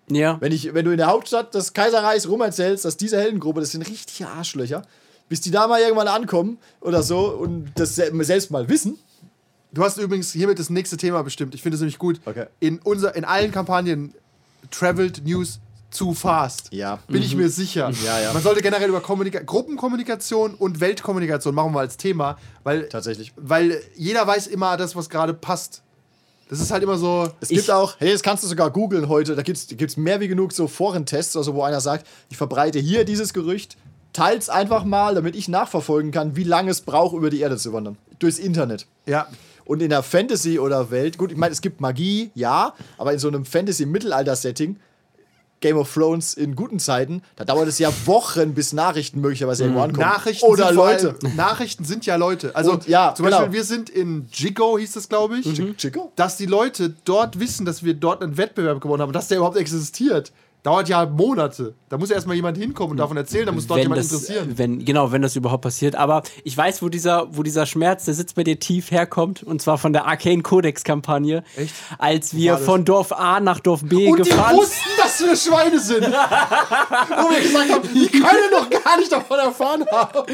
ja. Wenn, ich, wenn du in der Hauptstadt des Kaiserreichs rumerzählst, dass diese Heldengruppe, das sind richtige Arschlöcher, bis die da mal irgendwann ankommen oder so und das se- selbst mal wissen. Du hast übrigens hiermit das nächste Thema bestimmt. Ich finde es nämlich gut. Okay. In, unser, in allen Kampagnen Traveled News zu fast. Ja. Bin ich mir sicher. Ja, ja. Man sollte generell über Kommunika Gruppenkommunikation und Weltkommunikation machen wir als Thema, weil, Tatsächlich. weil jeder weiß immer das, was gerade passt. Das ist halt immer so. Es gibt auch, hey, das kannst du sogar googeln heute, da gibt es gibt's mehr wie genug so Forentests, also wo einer sagt, ich verbreite hier dieses Gerücht, teils einfach mal, damit ich nachverfolgen kann, wie lange es braucht, über die Erde zu wandern. Durchs Internet. Ja. Und in der Fantasy oder Welt, gut, ich meine, es gibt Magie, ja, aber in so einem Fantasy-Mittelalter-Setting, Game of Thrones in guten Zeiten, da dauert es ja Wochen, bis Nachrichten möglicherweise irgendwo ankommen. Nachrichten Oder Leute. allem- Nachrichten sind ja Leute. Also Und ja, zum genau. Beispiel, wir sind in Jigo, hieß das, glaube ich. Chico? Dass die Leute dort wissen, dass wir dort einen Wettbewerb gewonnen haben, dass der überhaupt existiert. Dauert ja Monate. Da muss erstmal jemand hinkommen und davon erzählen, da muss dort wenn jemand das, interessieren. wenn, genau, wenn das überhaupt passiert. Aber ich weiß, wo dieser, wo dieser Schmerz, der sitzt bei dir tief herkommt. Und zwar von der Arcane Codex-Kampagne. Echt? Als wir von Dorf A nach Dorf B Und die gefahren wussten, dass wir Schweine sind. Wo wir gesagt haben, die können doch gar nicht davon erfahren haben.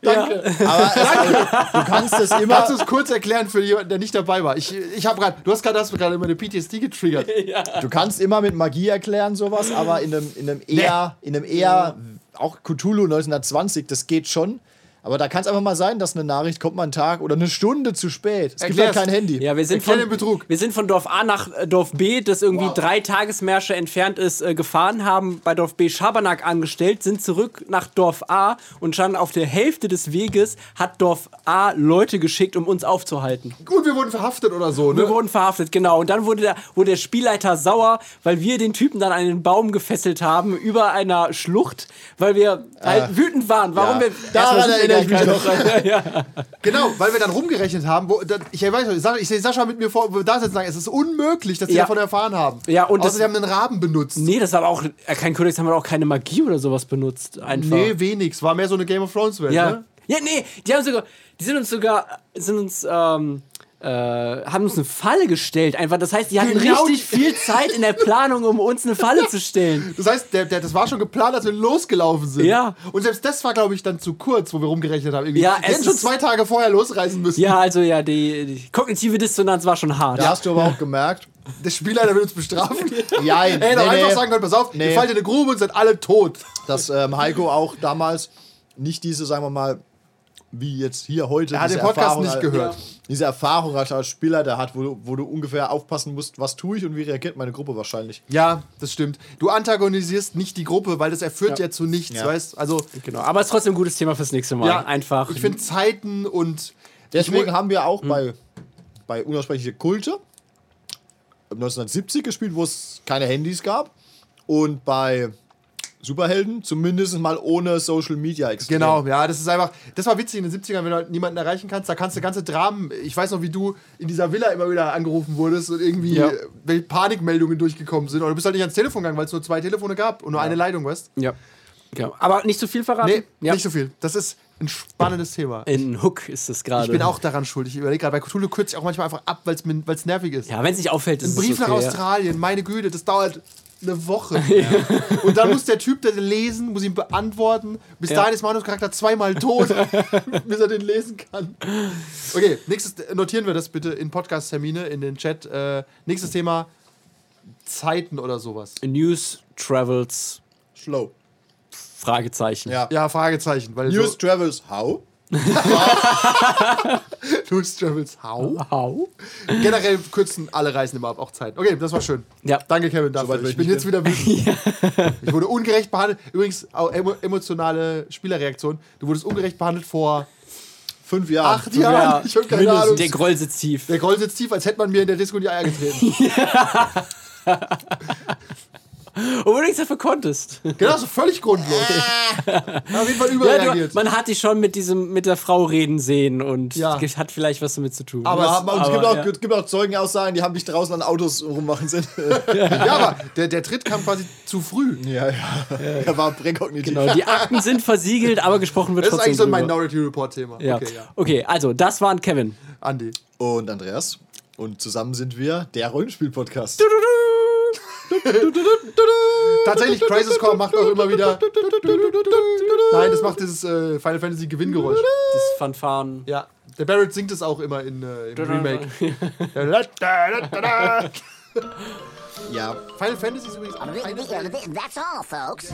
Danke. Aber es, du kannst es immer. Kannst du es kurz erklären für jemanden, der nicht dabei war? Ich, ich habe gerade, du hast gerade gerade meine PTSD getriggert. Du kannst immer mit Magie erklären sowas, aber in einem, in einem eher, in einem eher, auch Cthulhu 1920, das geht schon. Aber da kann es einfach mal sein, dass eine Nachricht kommt mal einen Tag oder eine Stunde zu spät. Es gibt Erklär's. halt kein Handy. Ja, wir sind, Erklär von, Betrug. wir sind von Dorf A nach äh, Dorf B, das irgendwie drei Tagesmärsche entfernt ist, äh, gefahren, haben bei Dorf B Schabernack angestellt, sind zurück nach Dorf A und schon auf der Hälfte des Weges hat Dorf A Leute geschickt, um uns aufzuhalten. Gut, wir wurden verhaftet oder so, Wir ne? wurden verhaftet, genau. Und dann wurde der, wurde der Spielleiter sauer, weil wir den Typen dann an den Baum gefesselt haben über einer Schlucht, weil wir halt wütend waren. Warum ja. wir. Daran wir erinnere ich mich noch. Genau, weil wir dann rumgerechnet haben. Wo, da, ich weiß nicht, Sascha- ich sehe Sascha mit mir vor, da sitzen sagen, es ist unmöglich, dass die Ja. davon erfahren haben. Ja, und Außer das- sie haben einen Raben benutzt. Nee, das war aber auch äh, kein Kodex, haben wir auch keine Magie oder sowas benutzt. Einfach. Nee, wenig. Es war mehr so eine Game of Thrones Welt, Ja. ne? Ja, nee, die haben sogar, die sind uns sogar, sind uns, ähm, äh, haben uns eine Falle gestellt. Einfach, das heißt, die hatten Genau richtig viel Zeit in der Planung, um uns eine Falle zu stellen. Das heißt, der, der, das war schon geplant, als wir losgelaufen sind. Ja. Und selbst das war, glaube ich, dann zu kurz, wo wir rumgerechnet haben. Irgendwie. Ja, wir hätten schon zwei Tage vorher losreisen müssen. Ja, also ja, die, die kognitive Dissonanz war schon hart. Da hast du aber auch gemerkt. Der Spielleiter will uns bestrafen. Ja, hätte doch einfach sagen können, pass auf, Nee. ihr fallt in eine Grube und seid alle tot. dass ähm, Heiko auch damals nicht diese, sagen wir mal, wie jetzt hier heute. Er hat diese den Podcast Erfahrung nicht gehört. Diese Erfahrung als als Spieler, der hat, wo, du- wo du ungefähr aufpassen musst, was tue ich und wie reagiert meine Gruppe wahrscheinlich. Ja, das stimmt. Du antagonisierst nicht die Gruppe, weil das erführt ja, zu nichts, Ja. weißt Also, Genau, aber es ist trotzdem ein gutes Thema fürs nächste Mal. ja, Einfach. Ich finde Zeiten und. Deswegen haben wir auch bei, bei Unaussprechliche Kulte 1970 gespielt, wo es keine Handys gab. Und bei Superhelden zumindest mal ohne Social Media extrem. Genau, ja, das ist einfach, das war witzig in den 70ern, wenn du halt niemanden erreichen kannst, da kannst du ganze Dramen, ich weiß noch, wie du in dieser Villa immer wieder angerufen wurdest und irgendwie Ja. äh, welche Panikmeldungen durchgekommen sind. Oder du bist halt nicht ans Telefon gegangen, weil es nur zwei Telefone gab und nur eine Leitung, weißt ja. Genau. Aber nicht zu viel verraten? Nee, ja. nicht so viel. Das ist ein spannendes Thema. In Hook ist es gerade. Ich bin auch daran schuld. Ich überlege gerade, bei Cthulhu kürze ich auch manchmal einfach ab, weil es nervig ist. Ja, wenn es nicht auffällt, ist Ein Brief es okay, nach ja. Australien, meine Güte, das dauert eine Woche. Und dann muss der Typ das lesen, muss ihn beantworten. Bis Ja. dahin ist Manus Charakter zweimal tot, bis er den lesen kann. Okay, nächstes notieren wir das bitte in Podcast-Termine, in den Chat. Äh, nächstes Thema: Zeiten oder sowas. News Travels Slow. Fragezeichen. Ja. Ja, Fragezeichen. Weil News so, travels how? News Travels, how? How? Generell kürzen alle Reisen immer ab, auch Zeiten. Okay, das war schön. Ja. Danke, Kevin, dafür. Soweit will ich ich bin jetzt wieder wütend. Ich wurde ungerecht behandelt. Übrigens, auch emo emotionale Spielerreaktion. Du wurdest ungerecht behandelt vor Fünf Jahre. acht Jahren. ich habe keine mindestens. Ahnung. Der Groll sitzt tief. Der Groll sitzt tief, als hätte man mir in der Disco in die Eier getreten. Obwohl du nichts dafür konntest. genau, so völlig grundlos. Auf jeden Fall Ja, überreagiert. du, man hat dich schon mit diesem mit der Frau reden sehen und Ja. hat vielleicht was damit zu tun. Aber Ja, es- aber es gibt, auch, ja. es gibt auch Zeugenaussagen, die haben dich draußen an Autos rummachen sind. ja, aber der, der Tritt kam quasi zu früh. ja, ja. Er war präkognitiv. genau, die Akten sind versiegelt, aber gesprochen wird Das ist trotzdem eigentlich so ein. Minority Report-Thema. Ja. Okay, ja. okay, also das waren Kevin. Andi. Und Andreas. Und zusammen sind wir der Rollenspiel-Podcast. Tatsächlich, Crisis Core macht auch immer wieder. Nein, das macht dieses äh, Final Fantasy Gewinngeräusch. Das Fanfaren. Ja. Der Barrett singt es auch immer in, äh, im Remake. Ja. Final Fantasy ist übrigens auch eine That's all, folks.